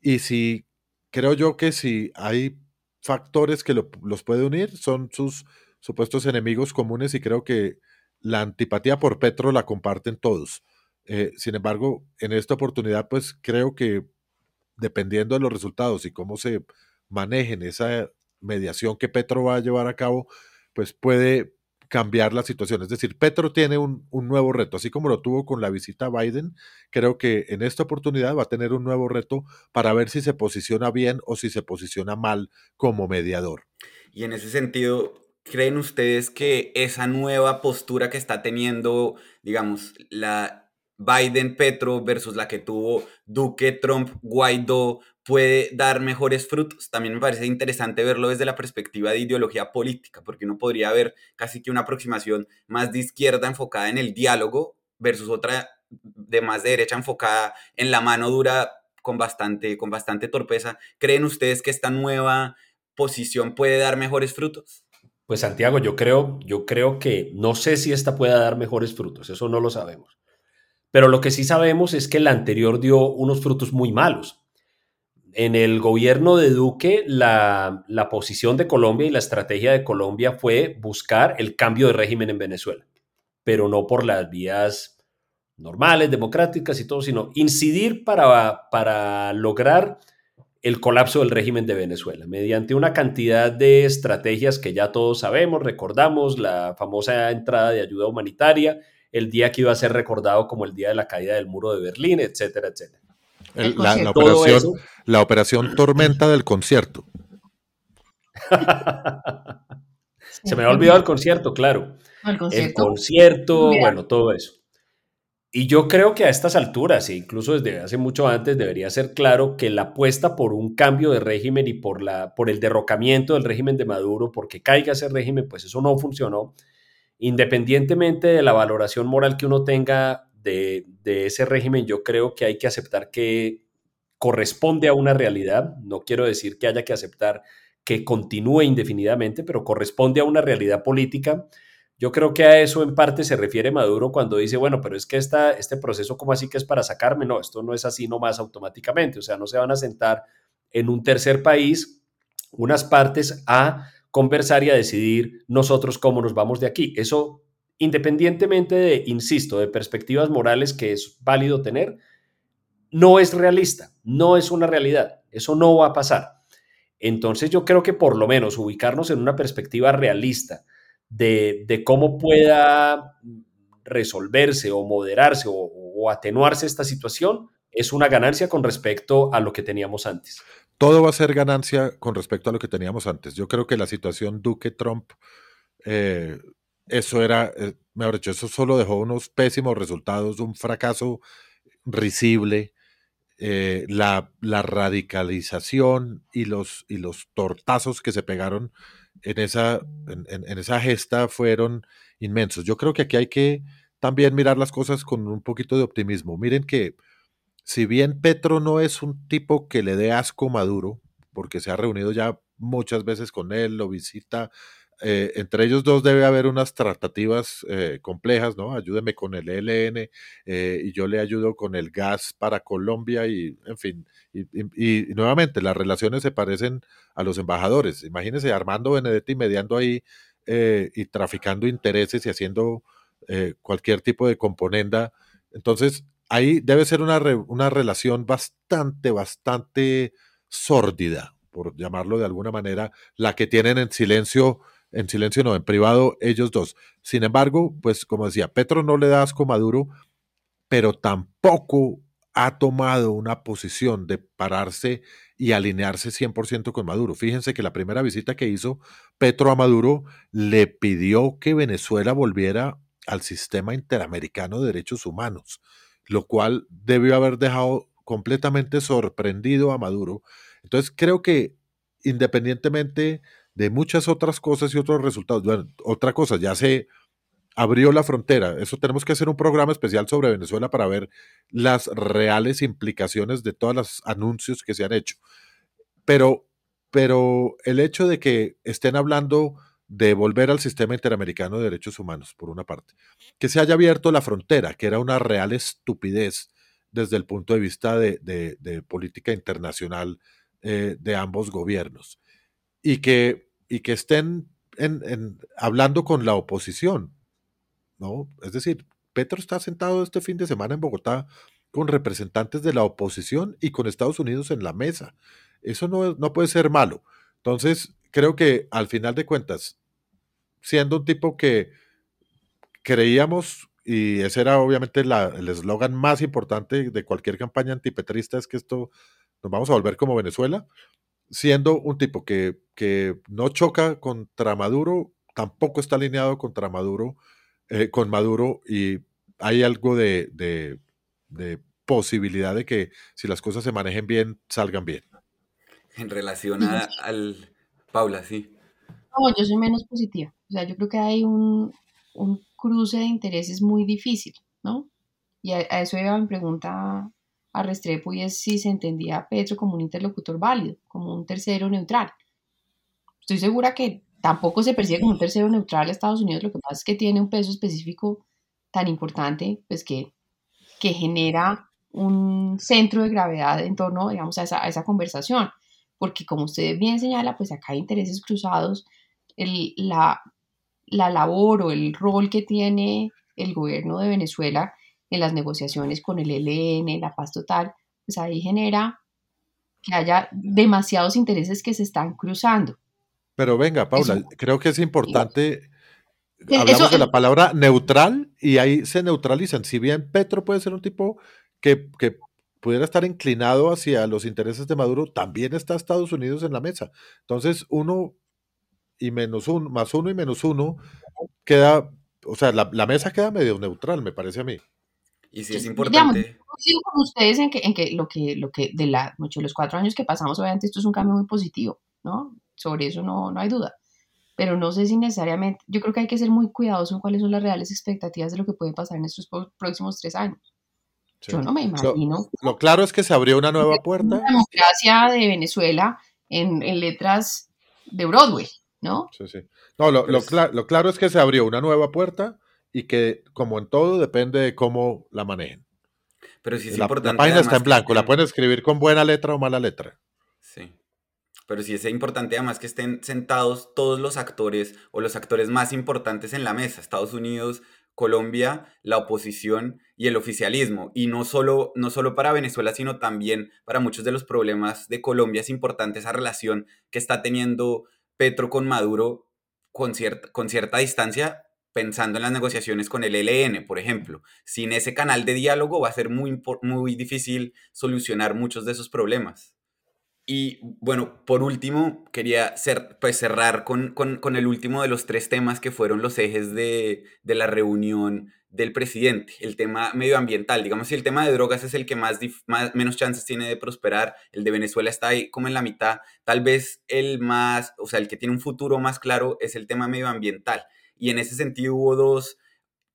Y si creo yo que si hay factores que los puede unir, son sus supuestos enemigos comunes y creo que la antipatía por Petro la comparten todos. Eh, sin embargo, en esta oportunidad, pues creo que dependiendo de los resultados y cómo se manejen esa mediación que Petro va a llevar a cabo, pues puede cambiar la situación. Es decir, Petro tiene un, nuevo reto, así como lo tuvo con la visita a Biden, creo que en esta oportunidad va a tener un nuevo reto para ver si se posiciona bien o si se posiciona mal como mediador. Y en ese sentido, ¿creen ustedes que esa nueva postura que está teniendo, digamos, la Biden-Petro versus la que tuvo Duque, Trump, Guaidó, puede dar mejores frutos. También me parece interesante verlo desde la perspectiva de ideología política, porque uno podría ver casi que una aproximación más de izquierda enfocada en el diálogo versus otra de más de derecha enfocada en la mano dura con bastante, con bastante torpeza. ¿Creen ustedes que esta nueva posición puede dar mejores frutos? Pues Santiago, yo creo, yo creo que no sé si esta pueda dar mejores frutos, eso no lo sabemos. Pero lo que sí sabemos es que la anterior dio unos frutos muy malos. En el gobierno de Duque, la, posición de Colombia y la estrategia de Colombia fue buscar el cambio de régimen en Venezuela, pero no por las vías normales, democráticas y todo, sino incidir para, para lograr el colapso del régimen de Venezuela, mediante una cantidad de estrategias que ya todos sabemos, recordamos, la famosa entrada de ayuda humanitaria, el día que iba a ser recordado como el día de la caída del muro de Berlín, etcétera, etcétera la, operación, la operación tormenta del concierto. [laughs] Se me ha olvidado el concierto, claro. El concierto, bueno, todo eso. Y yo creo que a estas alturas, e incluso desde hace mucho antes, debería ser claro que la apuesta por un cambio de régimen y por, la, por el derrocamiento del régimen de Maduro, porque caiga ese régimen, pues eso no funcionó. Independientemente de la valoración moral que uno tenga de, ese régimen, yo creo que hay que aceptar que corresponde a una realidad. No quiero decir que haya que aceptar que continúe indefinidamente, pero corresponde a una realidad política. Yo creo que a eso en parte se refiere Maduro cuando dice, bueno, pero es que este proceso, ¿cómo así que es para sacarme? No, esto no es así nomás automáticamente. O sea, no se van a sentar en un tercer país unas partes a conversar y a decidir nosotros cómo nos vamos de aquí. Eso independientemente de, insisto, de perspectivas morales que es válido tener, no es realista, no es una realidad, eso no va a pasar. Entonces yo creo que por lo menos ubicarnos en una perspectiva realista de, cómo pueda resolverse o moderarse o atenuarse esta situación es una ganancia con respecto a lo que teníamos antes. Todo va a ser ganancia con respecto a lo que teníamos antes. Yo creo que la situación Duque-Trump eh, eso era, eh, mejor dicho, eso solo dejó unos pésimos resultados, un fracaso risible. Eh, la, radicalización y los, y los tortazos que se pegaron en esa, en, esa gesta fueron inmensos. Yo creo que aquí hay que también mirar las cosas con un poquito de optimismo. Miren que si bien Petro no es un tipo que le dé asco Maduro, porque se ha reunido ya muchas veces con él, lo visita, eh, entre ellos dos debe haber unas tratativas eh, complejas, ¿no? Ayúdeme con el ELN eh, y yo le ayudo con el gas para Colombia y, en fin, y, y, nuevamente las relaciones se parecen a los embajadores. Imagínense Armando Benedetti mediando ahí y traficando intereses y haciendo cualquier tipo de componenda. Entonces, ahí debe ser una, una relación bastante, bastante sórdida, por llamarlo de alguna manera, la que tienen en silencio, en silencio no, en privado ellos dos. Sin embargo, pues como decía, Petro no le da asco a Maduro, pero tampoco ha tomado una posición de pararse y alinearse 100% con Maduro. Fíjense que la primera visita que hizo Petro a Maduro le pidió que Venezuela volviera al sistema interamericano de derechos humanos lo cual debió haber dejado completamente sorprendido a Maduro. Entonces creo que independientemente de muchas otras cosas y otros resultados, bueno, otra cosa, ya se abrió la frontera. Eso tenemos que hacer un programa especial sobre Venezuela para ver las reales implicaciones de todos los anuncios que se han hecho. Pero, pero el hecho de que estén hablando de volver al sistema interamericano de derechos humanos, por una parte. Que se haya abierto la frontera, que era una real estupidez desde el punto de vista de, de, política internacional eh, de ambos gobiernos. Y que, y que estén hablando con la oposición. ¿no? Es decir, Petro está sentado este fin de semana en Bogotá con representantes de la oposición y con Estados Unidos en la mesa. Eso no, no puede ser malo. Entonces, creo que al final de cuentas, siendo un tipo que creíamos, y ese era obviamente el eslogan más importante de cualquier campaña antipetrista, es que esto nos vamos a volver como Venezuela, siendo un tipo que, que no choca contra Maduro, tampoco está alineado contra Maduro, eh, con Maduro, y hay algo de, de, de posibilidad de que si las cosas se manejen bien, salgan bien. En relación al, Paula, sí. No, yo soy menos positiva. O sea, yo creo que hay un, un cruce de intereses muy difícil, ¿no? Y a, eso iba mi pregunta a Restrepo y es si se entendía a Petro como un interlocutor válido, como un tercero neutral. Estoy segura que tampoco se percibe como un tercero neutral a Estados Unidos, lo que pasa es que tiene un peso específico tan importante, pues que, que genera un centro de gravedad en torno, digamos, a esa, a esa conversación porque como usted bien señala, pues acá hay intereses cruzados, el, la, la labor o el rol que tiene el gobierno de Venezuela en las negociaciones con el ELN, la paz total, pues ahí genera que haya demasiados intereses que se están cruzando. Pero venga, Paula, eso, creo que es importante, hablamos eso, de la palabra neutral y ahí se neutralizan. Si bien Petro puede ser un tipo que, que pudiera estar inclinado hacia los intereses de Maduro, también está Estados Unidos en la mesa. Entonces, uno y menos uno, más uno y menos uno, queda, o sea, la, la mesa queda medio neutral, me parece a mí. Y si es importante. Digamos, coincido con ustedes en que, en que lo que, lo que de la, mucho, los cuatro años que pasamos, obviamente esto es un cambio muy positivo, ¿no? Sobre eso no, no hay duda. Pero no sé si necesariamente, yo creo que hay que ser muy cuidadoso en cuáles son las reales expectativas de lo que puede pasar en estos próximos tres años. Sí. Yo no me imagino. Lo, lo, claro es que se abrió una nueva puerta. La democracia de Venezuela en, en, letras de Broadway, ¿no? Sí, sí. No, lo, lo, cl lo, claro es que se abrió una nueva puerta y que, como en todo, depende de cómo la manejen. Pero sí es la, importante. La página está en blanco, que... la pueden escribir con buena letra o mala letra. Sí. Pero sí es importante además que estén sentados todos los actores o los actores más importantes en la mesa. Estados Unidos, Colombia, la oposición y el oficialismo. Y no solo, no solo para Venezuela, sino también para muchos de los problemas de Colombia. Es importante esa relación que está teniendo Petro con Maduro con cierta, con cierta distancia, pensando en las negociaciones con el ELN, por ejemplo. Sin ese canal de diálogo va a ser muy, muy difícil solucionar muchos de esos problemas. Y bueno, por último, quería pues, cerrar con, el último de los tres temas que fueron los ejes de, la reunión del presidente, el tema medioambiental. Digamos, si el tema de drogas es el que más, menos chances tiene de prosperar, el de Venezuela está ahí como en la mitad, tal vez el más, o sea, el que tiene un futuro más claro es el tema medioambiental. Y en ese sentido hubo dos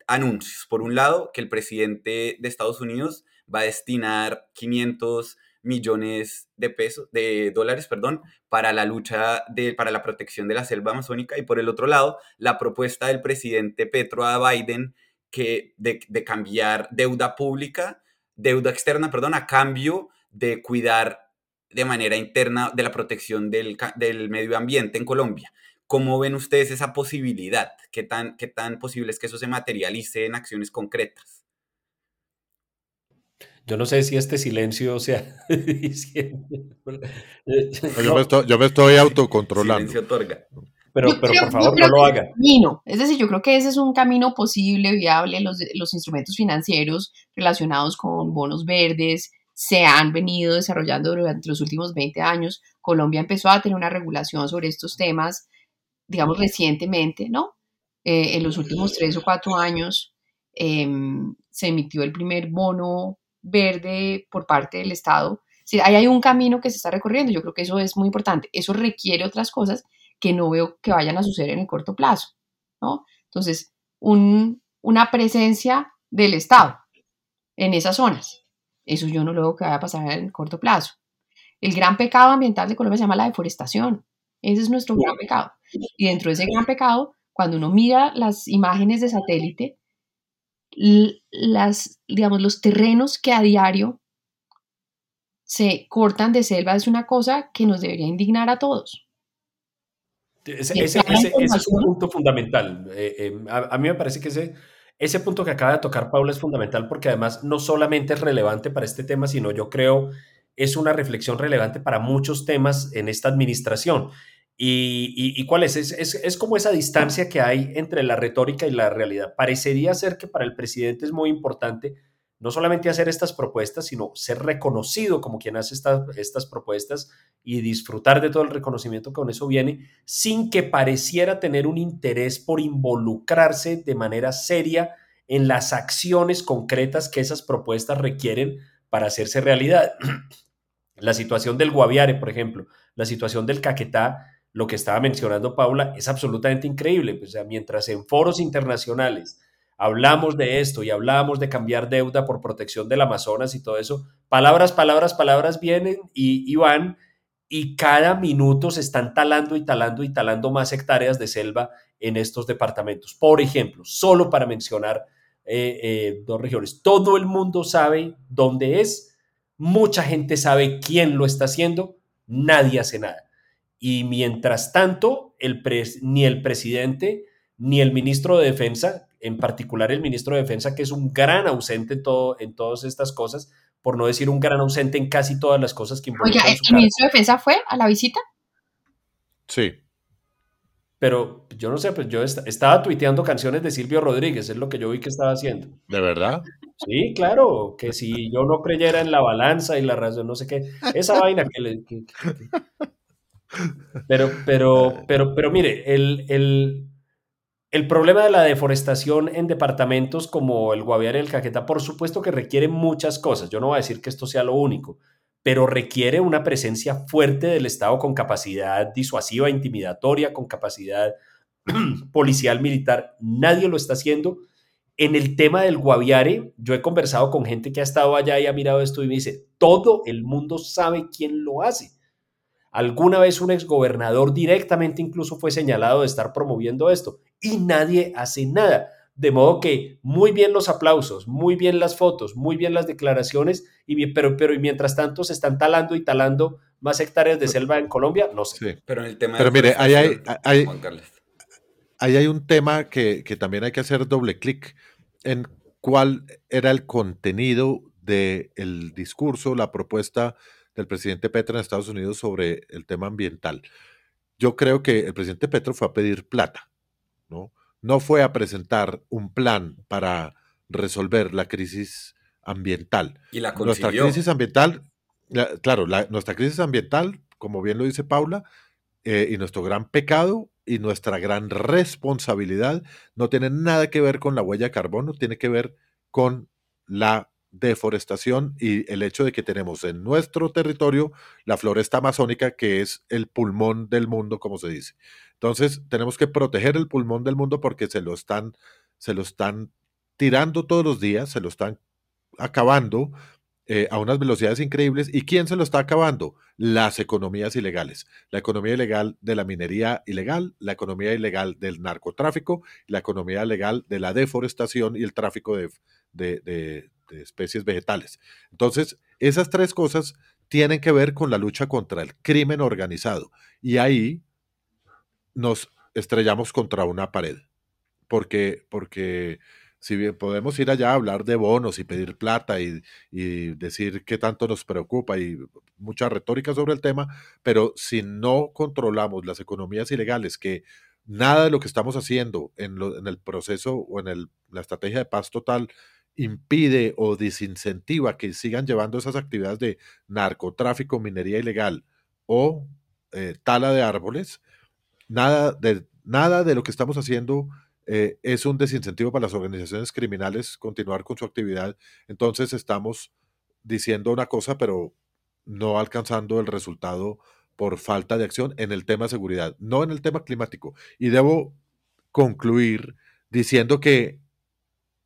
anuncios. Por un lado, que el presidente de Estados Unidos va a destinar 500 millones de pesos, de dólares, perdón, para la lucha de, para la protección de la selva amazónica y por el otro lado, la propuesta del presidente Petro a Biden que de, cambiar deuda pública, deuda externa, perdón, a cambio de cuidar de manera interna de la protección del, del medio ambiente en Colombia. ¿Cómo ven ustedes esa posibilidad? ¿Qué tan, ¿Qué tan posible es que eso se materialice en acciones concretas? Yo no sé si este silencio sea. [laughs] yo, me estoy, autocontrolando. Silencio otorga. Pero, pero por favor, no lo haga. Es decir, yo creo que ese es un camino posible, viable. Los, los instrumentos financieros relacionados con bonos verdes se han venido desarrollando durante los últimos 20 años. Colombia empezó a tener una regulación sobre estos temas, digamos, recientemente, ¿no? Eh, en los últimos tres o cuatro años em, se emitió el primer bono verde por parte del Estado. Si ahí hay un camino que se está recorriendo, yo creo que eso es muy importante. Eso requiere otras cosas que no veo que vayan a suceder en el corto plazo, ¿no? Entonces, una presencia del Estado en esas zonas, eso yo no lo veo que vaya a pasar en el corto plazo. El gran pecado ambiental de Colombia se llama la deforestación. Ese es nuestro gran pecado. Y dentro de ese gran pecado, cuando uno mira las imágenes de satélite, las, digamos, los terrenos que a diario se cortan de selva es una cosa que nos debería indignar a todos. Ese, es un punto fundamental. Eh, eh, a, mí me parece que ese, ese punto que acaba de tocar Paula es fundamental porque además no solamente es relevante para este tema, sino yo creo es una reflexión relevante para muchos temas en esta administración. ¿Y, cuál es? Es, como esa distancia que hay entre la retórica y la realidad. Parecería ser que para el presidente es muy importante no solamente hacer estas propuestas, sino ser reconocido como quien hace estas propuestas y disfrutar de todo el reconocimiento que con eso viene, sin que pareciera tener un interés por involucrarse de manera seria en las acciones concretas que esas propuestas requieren para hacerse realidad. [clears throat] La situación del Guaviare, por ejemplo, la situación del Caquetá, lo que estaba mencionando Paula es absolutamente increíble. Pues, mientras en foros internacionales hablamos de esto y hablamos de cambiar deuda por protección del Amazonas y todo eso, palabras, palabras, palabras vienen y, van y cada minuto se están talando y talando y talando más hectáreas de selva en estos departamentos. Por ejemplo, solo para mencionar eh, eh, dos regiones, todo el mundo sabe dónde es, mucha gente sabe quién lo está haciendo, nadie hace nada. Y mientras tanto, el ni el presidente ni el ministro de Defensa, en particular el ministro de Defensa, que es un gran ausente en, todo, en todas estas cosas, por no decir un gran ausente en casi todas las cosas que involucran Oye, ¿el ministro de Defensa fue a la visita? Sí. Pero yo no sé, pues yo estaba tuiteando canciones de Silvio Rodríguez, es lo que yo vi que estaba haciendo. ¿De verdad? Sí, claro, que si yo no creyera en la balanza y la razón, no sé qué, esa vaina que le... Pero, pero, pero, pero mire, el, el, el, problema de la deforestación en departamentos como el Guaviare y el Caquetá, por supuesto que requiere muchas cosas. Yo no voy a decir que esto sea lo único, pero requiere una presencia fuerte del Estado con capacidad disuasiva, intimidatoria, con capacidad [clears throat] policial, militar. Nadie lo está haciendo. En el tema del Guaviare, yo he conversado con gente que ha estado allá y ha mirado esto y me dice, todo el mundo sabe quién lo hace Alguna vez un exgobernador directamente incluso fue señalado de estar promoviendo esto y nadie hace nada. De modo que muy bien los aplausos, muy bien las fotos, muy bien las declaraciones, y pero, pero y mientras tanto se están talando y talando más hectáreas de selva en Colombia, no sé. Pero en el tema pero mire, ahí hay, ahí hay un tema que, que también hay que hacer doble clic en cuál era el contenido del discurso, la propuesta del presidente Petro en Estados Unidos sobre el tema ambiental. Yo creo que el presidente Petro fue a pedir plata, ¿no? No fue a presentar un plan para resolver la crisis ambiental. Y la Nuestra crisis ambiental, claro, nuestra crisis ambiental, como bien lo dice Paula, eh, y nuestro gran pecado y nuestra gran responsabilidad no tiene nada que ver con la huella de carbono, tiene que ver con la deforestación y el hecho de que tenemos en nuestro territorio la floresta amazónica, que es el pulmón del mundo, como se dice. Entonces, tenemos que proteger el pulmón del mundo porque se lo están, se lo están tirando todos los días, se lo están acabando eh, a unas velocidades increíbles. ¿Y quién se lo está acabando? Las economías ilegales. La economía ilegal de la minería ilegal, la economía ilegal del narcotráfico, la economía legal de la deforestación y el tráfico de especies vegetales. Entonces, esas tres cosas tienen que ver con la lucha contra el crimen organizado. Y ahí nos estrellamos contra una pared. Porque, porque si bien podemos ir allá a hablar de bonos y pedir plata y, decir qué tanto nos preocupa y mucha retórica sobre el tema, pero si no controlamos las economías ilegales, que nada de lo que estamos haciendo en, en el proceso o en el, la estrategia de paz total impide o desincentiva que sigan llevando esas actividades de narcotráfico, minería ilegal o eh, tala de árboles, nada de, nada de lo que estamos haciendo eh, es un desincentivo para las organizaciones criminales continuar con su actividad. Entonces estamos diciendo una cosa, pero no alcanzando el resultado por falta de acción en el tema seguridad, no en el tema climático. Y debo concluir diciendo que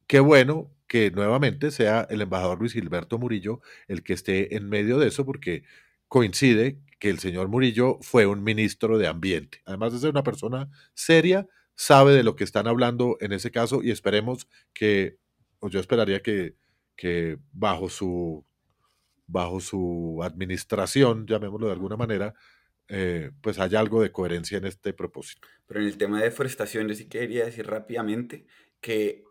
qué bueno que nuevamente sea el embajador Luis Gilberto Murillo el que esté en medio de eso, porque coincide que el señor Murillo fue un ministro de Ambiente. Además de ser una persona seria, sabe de lo que están hablando en ese caso y esperemos que, o yo esperaría que, que bajo su bajo su administración, llamémoslo de alguna manera, eh, pues haya algo de coherencia en este propósito. Pero en el tema de deforestación, yo sí quería decir rápidamente que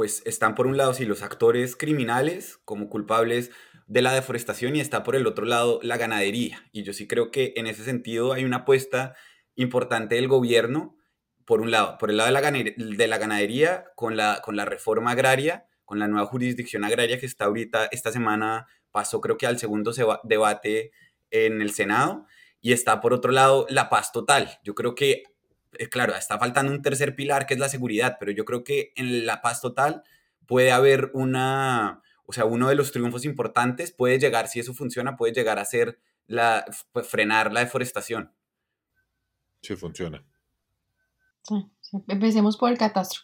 pues están por un lado sí los actores criminales como culpables de la deforestación y está por el otro lado la ganadería. Y yo sí creo que en ese sentido hay una apuesta importante del gobierno por un lado, por el lado de la, de la ganadería, con la, con la reforma agraria, con la nueva jurisdicción agraria que está ahorita, esta semana pasó creo que al segundo debate en el Senado, y está por otro lado la paz total. Yo creo que, claro, está faltando un tercer pilar que es la seguridad, pero yo creo que en la paz total puede haber una, o sea, uno de los triunfos importantes puede llegar, si eso funciona, puede llegar a ser la, frenar la deforestación. Sí, funciona. Empecemos por el catastro.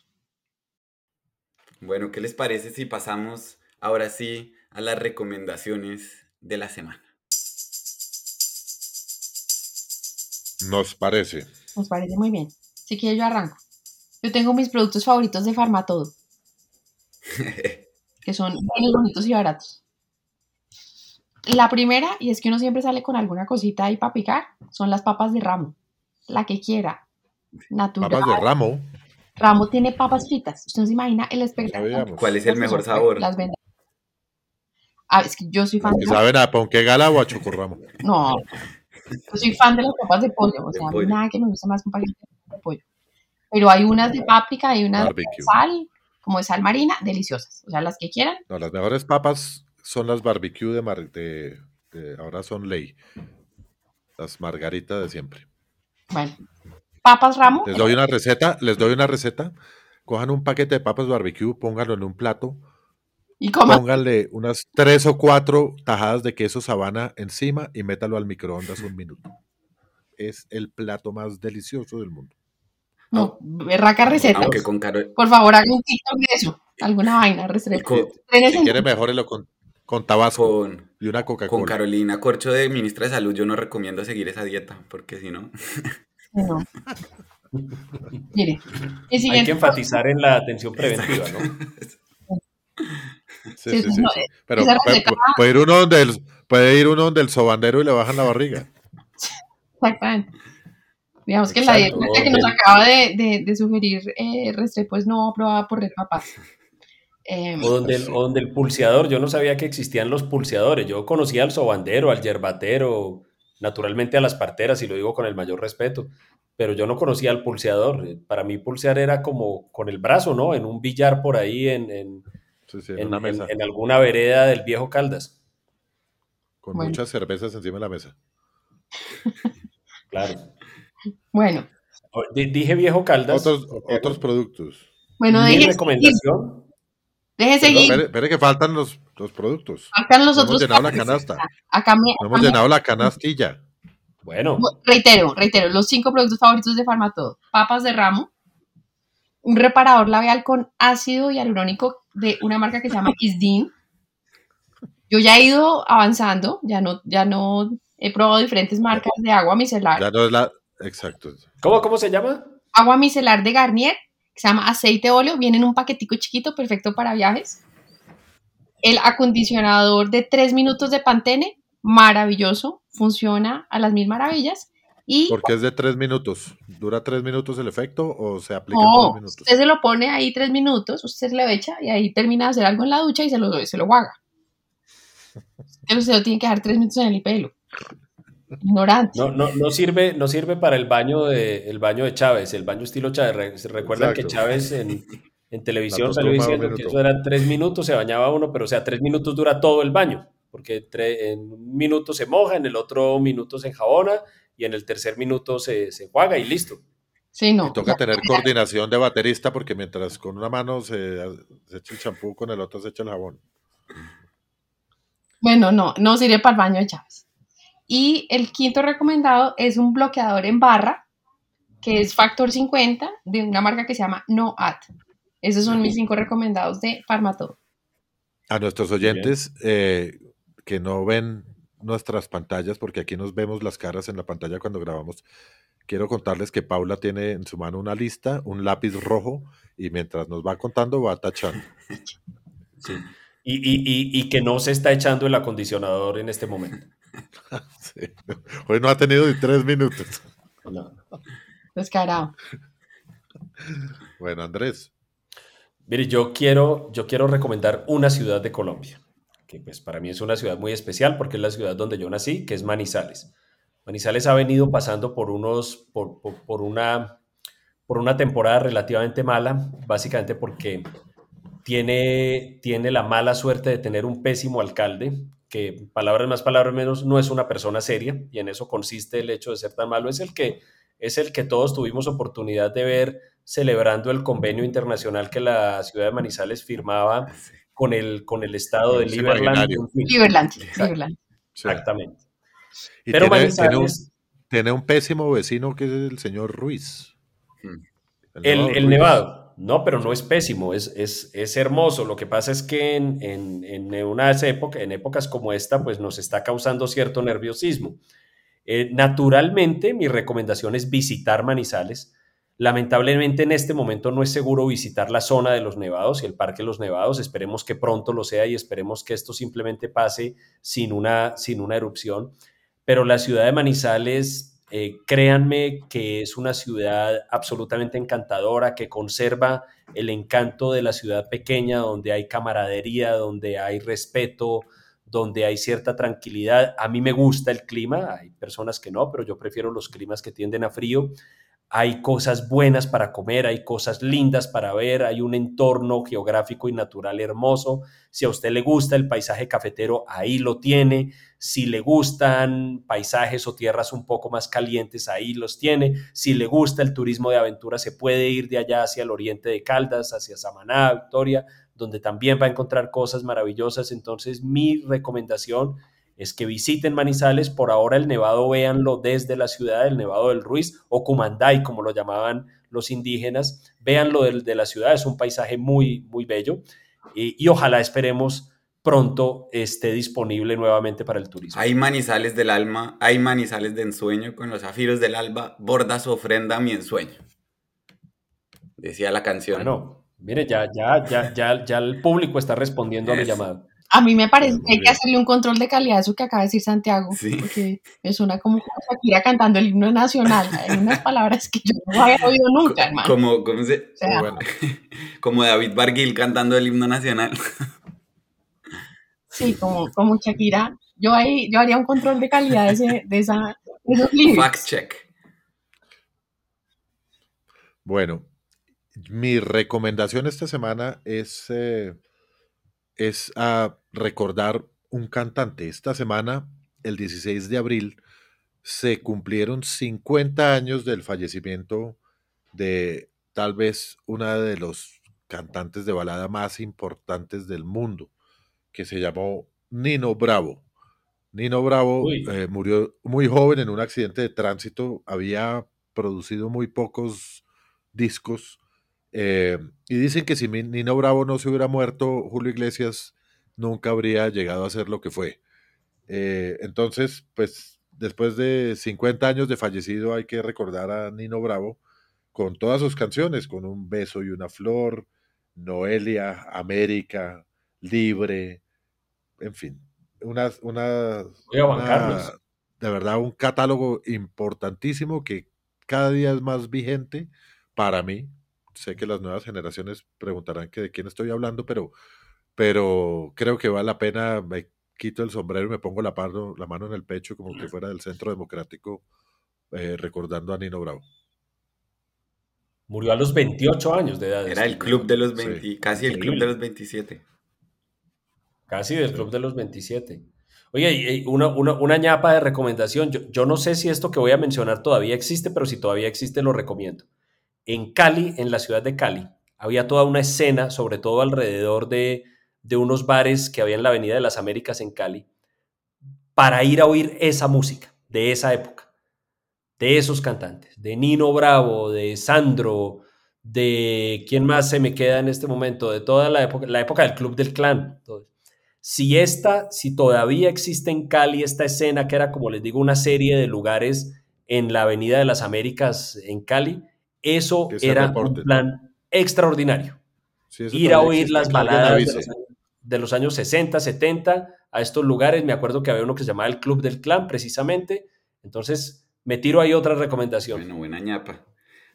Bueno, ¿qué les parece si pasamos ahora sí a las recomendaciones de la semana? Nos parece. Nos parece muy bien. Si quieres, yo arranco. Yo tengo mis productos favoritos de Farmatodo. [laughs] que son muy bonitos y baratos. La primera, y es que uno siempre sale con alguna cosita ahí para picar, son las papas de ramo. La que quiera natural. Papas de ramo. Ramo tiene papas fritas. Usted no se imagina el espectáculo. ¿Cuál es el mejor sabor? Las venden. Ah, es que yo soy fan. de ¿Saben a ponqué gala o a chocorramo? No. Yo soy fan de las papas de pollo. O sea, nada que me gusta más un paquete de pollo. Pero hay unas de páprica, hay unas de sal, como de sal marina, deliciosas. O sea, las que quieran. No, las mejores papas son las barbecue de, mar, de, de ahora son ley. Las margaritas de siempre. Bueno, papas ramo. Les doy una receta, les doy una receta. Cojan un paquete de papas barbecue, pónganlo en un plato. ¿Y cómo? Pónganle unas tres o cuatro tajadas de queso sabana encima y métalo al microondas un minuto. Es el plato más delicioso del mundo. No, berraca receta. Aunque con Por favor, hagan un TikTok de eso. Alguna vaina, receta. Si quiere, mejorelo con, con tabasco y una Coca-Cola. Con Carolina Corcho de Ministra de Salud, yo no recomiendo seguir esa dieta, porque si no... No. Mire, Hay que enfatizar en la atención preventiva, ¿no? [laughs] Sí, sí, sí, Pero puede, ir uno donde el, puede ir uno donde el sobandero y le bajan la barriga. [laughs] Exactamente. Digamos que la dieta que nos acaba de, de, sugerir eh, Restrepo es no aprobada por Red Papás. Em, o, donde el, o donde el pulseador, yo no sabía que existían los pulseadores. Yo conocía al sobandero, al yerbatero, naturalmente a las parteras, y lo digo con el mayor respeto, pero yo no conocía al pulseador. Para mí pulsear era como con el brazo, ¿no? En un billar por ahí, en, en, en, alguna vereda del viejo Caldas. Con Bueno. muchas cervezas encima de la mesa. [laughs] Claro. Bueno, O- Dije viejo Caldas. Otros, otros productos. bueno, Mi deje seguir, recomendación. deje seguir. Espere, espere que faltan los, los productos. Acá los No otros hemos llenado la canasta. Acá me, No hemos acá me- llenado la canastilla. Bueno, reitero, reitero, los cinco productos favoritos de Farmatodo. Papas de ramo, un reparador labial con ácido hialurónico de una marca que se llama Isdin. Yo ya he ido avanzando, ya no, ya no he probado diferentes marcas de agua micelar. Ya no es la. Exacto. ¿cómo, cómo se llama? Agua micelar de Garnier, que se llama aceite óleo, viene en un paquetico chiquito, perfecto para viajes. El acondicionador de 3 minutos de Pantene, maravilloso, funciona a las mil maravillas. Y Porque es de tres minutos. ¿Dura tres minutos el efecto o se aplica en No, tres minutos? usted se lo pone ahí tres minutos, usted se lo echa y ahí termina de hacer algo en la ducha y se lo, se lo guaga. Pero usted lo tiene que dejar tres minutos en el pelo. Ignorante. No, no, no sirve, no sirve para el baño de, el baño de Chávez, el baño estilo Chávez. Re- ¿se Recuerdan que Exacto. Chávez en, en televisión salió diciendo que eso eran tres minutos, se bañaba uno, pero o sea, tres minutos dura todo el baño, porque en un minuto se moja, en el otro minuto se enjabona y en el tercer minuto se, se juega y listo. Sí, no. Y toca tener coordinación de baterista porque mientras con una mano se, se echa el champú, con el otro se echa el jabón. Bueno, no, no sirve para el baño de Chávez. Y el quinto recomendado es un bloqueador en barra, que es factor 50, de una marca que se llama NoAd. Esos son mis cinco recomendados de Farmatodo. A nuestros oyentes eh, que no ven nuestras pantallas, porque aquí nos vemos las caras en la pantalla cuando grabamos, quiero contarles que Paula tiene en su mano una lista, un lápiz rojo, y mientras nos va contando va tachando. Sí. Y, y- y- y que no se está echando el acondicionador en este momento. [laughs] Sí. Hoy no ha tenido ni tres minutos. No. Descarado. Bueno, Andrés, Mire, yo quiero, yo quiero recomendar una ciudad de Colombia, que pues para mí es una ciudad muy especial porque es la ciudad donde yo nací, que es Manizales. Manizales ha venido pasando por unos, por, por- por una, por una temporada relativamente mala, básicamente porque tiene, tiene la mala suerte de tener un pésimo alcalde, que palabras más, palabras menos, no es una persona seria, y en eso consiste el hecho de ser tan malo, es el que, es el que todos tuvimos oportunidad de ver celebrando el convenio internacional que la ciudad de Manizales firmaba con el, con el estado de Es Liberland. Liberland, sí. Exactamente. Y Pero tiene, tiene un, Manizales, tiene un pésimo vecino que es el señor Ruiz. Hmm. el, el Ruiz. Nevado, no, pero no es pésimo, es, es, es hermoso. Lo que pasa es que en, en, en, unas época, en épocas como esta, pues nos está causando cierto nerviosismo. Eh, naturalmente, mi recomendación es visitar Manizales. Lamentablemente en este momento no es seguro visitar la zona de los nevados y el Parque de los Nevados. Esperemos que pronto lo sea y esperemos que esto simplemente pase sin una, sin una erupción. Pero la ciudad de Manizales, eh, créanme que es una ciudad absolutamente encantadora, que conserva el encanto de la ciudad pequeña, donde hay camaradería, donde hay respeto, donde hay cierta tranquilidad. A mí me gusta el clima, hay personas que no, pero yo prefiero los climas que tienden a frío hay cosas buenas para comer, hay cosas lindas para ver, hay un entorno geográfico y natural hermoso. Si a usted le gusta el paisaje cafetero, ahí lo tiene. Si le gustan paisajes o tierras un poco más calientes, ahí los tiene. Si le gusta el turismo de aventura, se puede ir de allá hacia el oriente de Caldas, hacia Samaná, Victoria, donde también va a encontrar cosas maravillosas. Entonces, mi recomendación que visiten Manizales, por ahora el nevado véanlo desde la ciudad, el nevado del Ruiz o Cumanday, como lo llamaban los indígenas, véanlo de, de la ciudad, es un paisaje muy, muy bello y, y, ojalá esperemos pronto esté disponible nuevamente para el turismo. Hay manizales del alma, hay manizales de ensueño, con los zafiros del alba, borda su ofrenda mi ensueño. Decía la canción. Bueno, mire, ya, ya, ya, ya, ya el público está respondiendo a mi llamada. A mí me parece que hay que hacerle un control de calidad a eso que acaba de decir Santiago, Sí. porque me suena como Shakira cantando el himno nacional. Hay unas palabras que yo no había oído nunca, hermano. Como, ¿cómo se- O sea, Bueno, [laughs] como David Barguil cantando el himno nacional. sí, como, como Shakira. Yo, ahí, yo haría un control de calidad de, ese, de, esa, de esos lyrics. Fact check. bueno, mi recomendación esta semana es, eh, es a recordar un cantante. Esta semana el 16 de abril se cumplieron 50 años del fallecimiento de tal vez una de los cantantes de balada más importantes del mundo, que se llamó Nino Bravo. Nino Bravo eh, murió muy joven en un accidente de tránsito, había producido muy pocos discos eh, y dicen que si Nino Bravo no se hubiera muerto, Julio Iglesias nunca habría llegado a ser lo que fue. Eh, entonces, pues después de 50 años de fallecido hay que recordar a Nino Bravo con todas sus canciones, con Un beso y una flor, Noelia, América, Libre, en fin, una, una, de verdad un catálogo importantísimo que cada día es más vigente para mí. Sé que las nuevas generaciones preguntarán que de quién estoy hablando, pero, pero creo que vale la pena, me quito el sombrero y me pongo la, la mano en el pecho como que fuera del Centro Democrático eh, recordando a Nino Bravo. Murió a los 28 años de edad. Era el club de los 20, casi el club de los 27. Casi del club de los 27. Oye, una, una, ñapa de recomendación. Yo, yo, no sé si esto que voy a mencionar todavía existe, pero si todavía existe, lo recomiendo. En Cali, en la ciudad de Cali, había toda una escena, sobre todo alrededor de, de unos bares que había en la Avenida de las Américas en Cali, para ir a oír esa música de esa época de esos cantantes, de Nino Bravo, de Sandro, de quién más se me queda en este momento, de toda la época, la época del Club del Clan. Si esta, si todavía existe en Cali esta escena que era, como les digo, una serie de lugares en la Avenida de las Américas en Cali, eso era un plan extraordinario. Ir a oír las baladas de los, de los años 60, 70 a estos lugares. Me acuerdo que había uno que se llamaba el Club del Clan, precisamente. Entonces, me tiro ahí otra recomendación. Bueno, buena ñapa.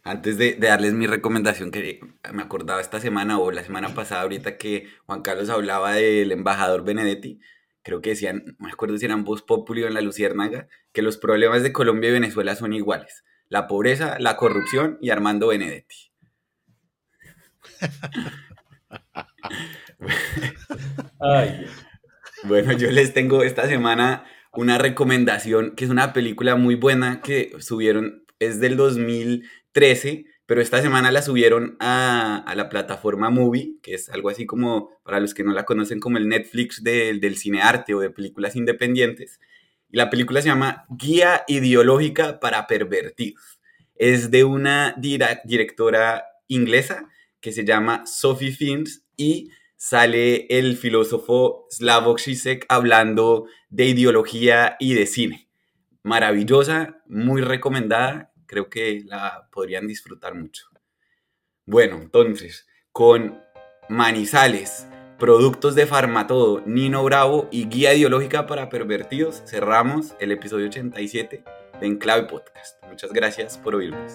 Antes de, darles mi recomendación, que me acordaba esta semana o la semana pasada, ahorita que Juan Carlos hablaba del embajador Benedetti, creo que decían, no me acuerdo si eran Voz Populi en La Luciérnaga, que los problemas de Colombia y Venezuela son iguales. La pobreza, la corrupción y Armando Benedetti. Bueno, yo les tengo esta semana una recomendación, que es una película muy buena que subieron, es del 2013, pero esta semana la subieron a, la plataforma Movie, que es algo así como, para los que no la conocen, como el Netflix del cine arte o de películas independientes. Y la película se llama Guía Ideológica para Pervertidos. Es de una directora inglesa que se llama Sophie Films y sale el filósofo Slavoj Žižek hablando de ideología y de cine. Maravillosa, muy recomendada, creo que la podrían disfrutar mucho. Bueno, entonces, con Manizales, productos de Farmatodo, Nino Bravo y guía ideológica para pervertidos, cerramos el episodio 87 de Enclave Podcast. Muchas gracias por oírnos.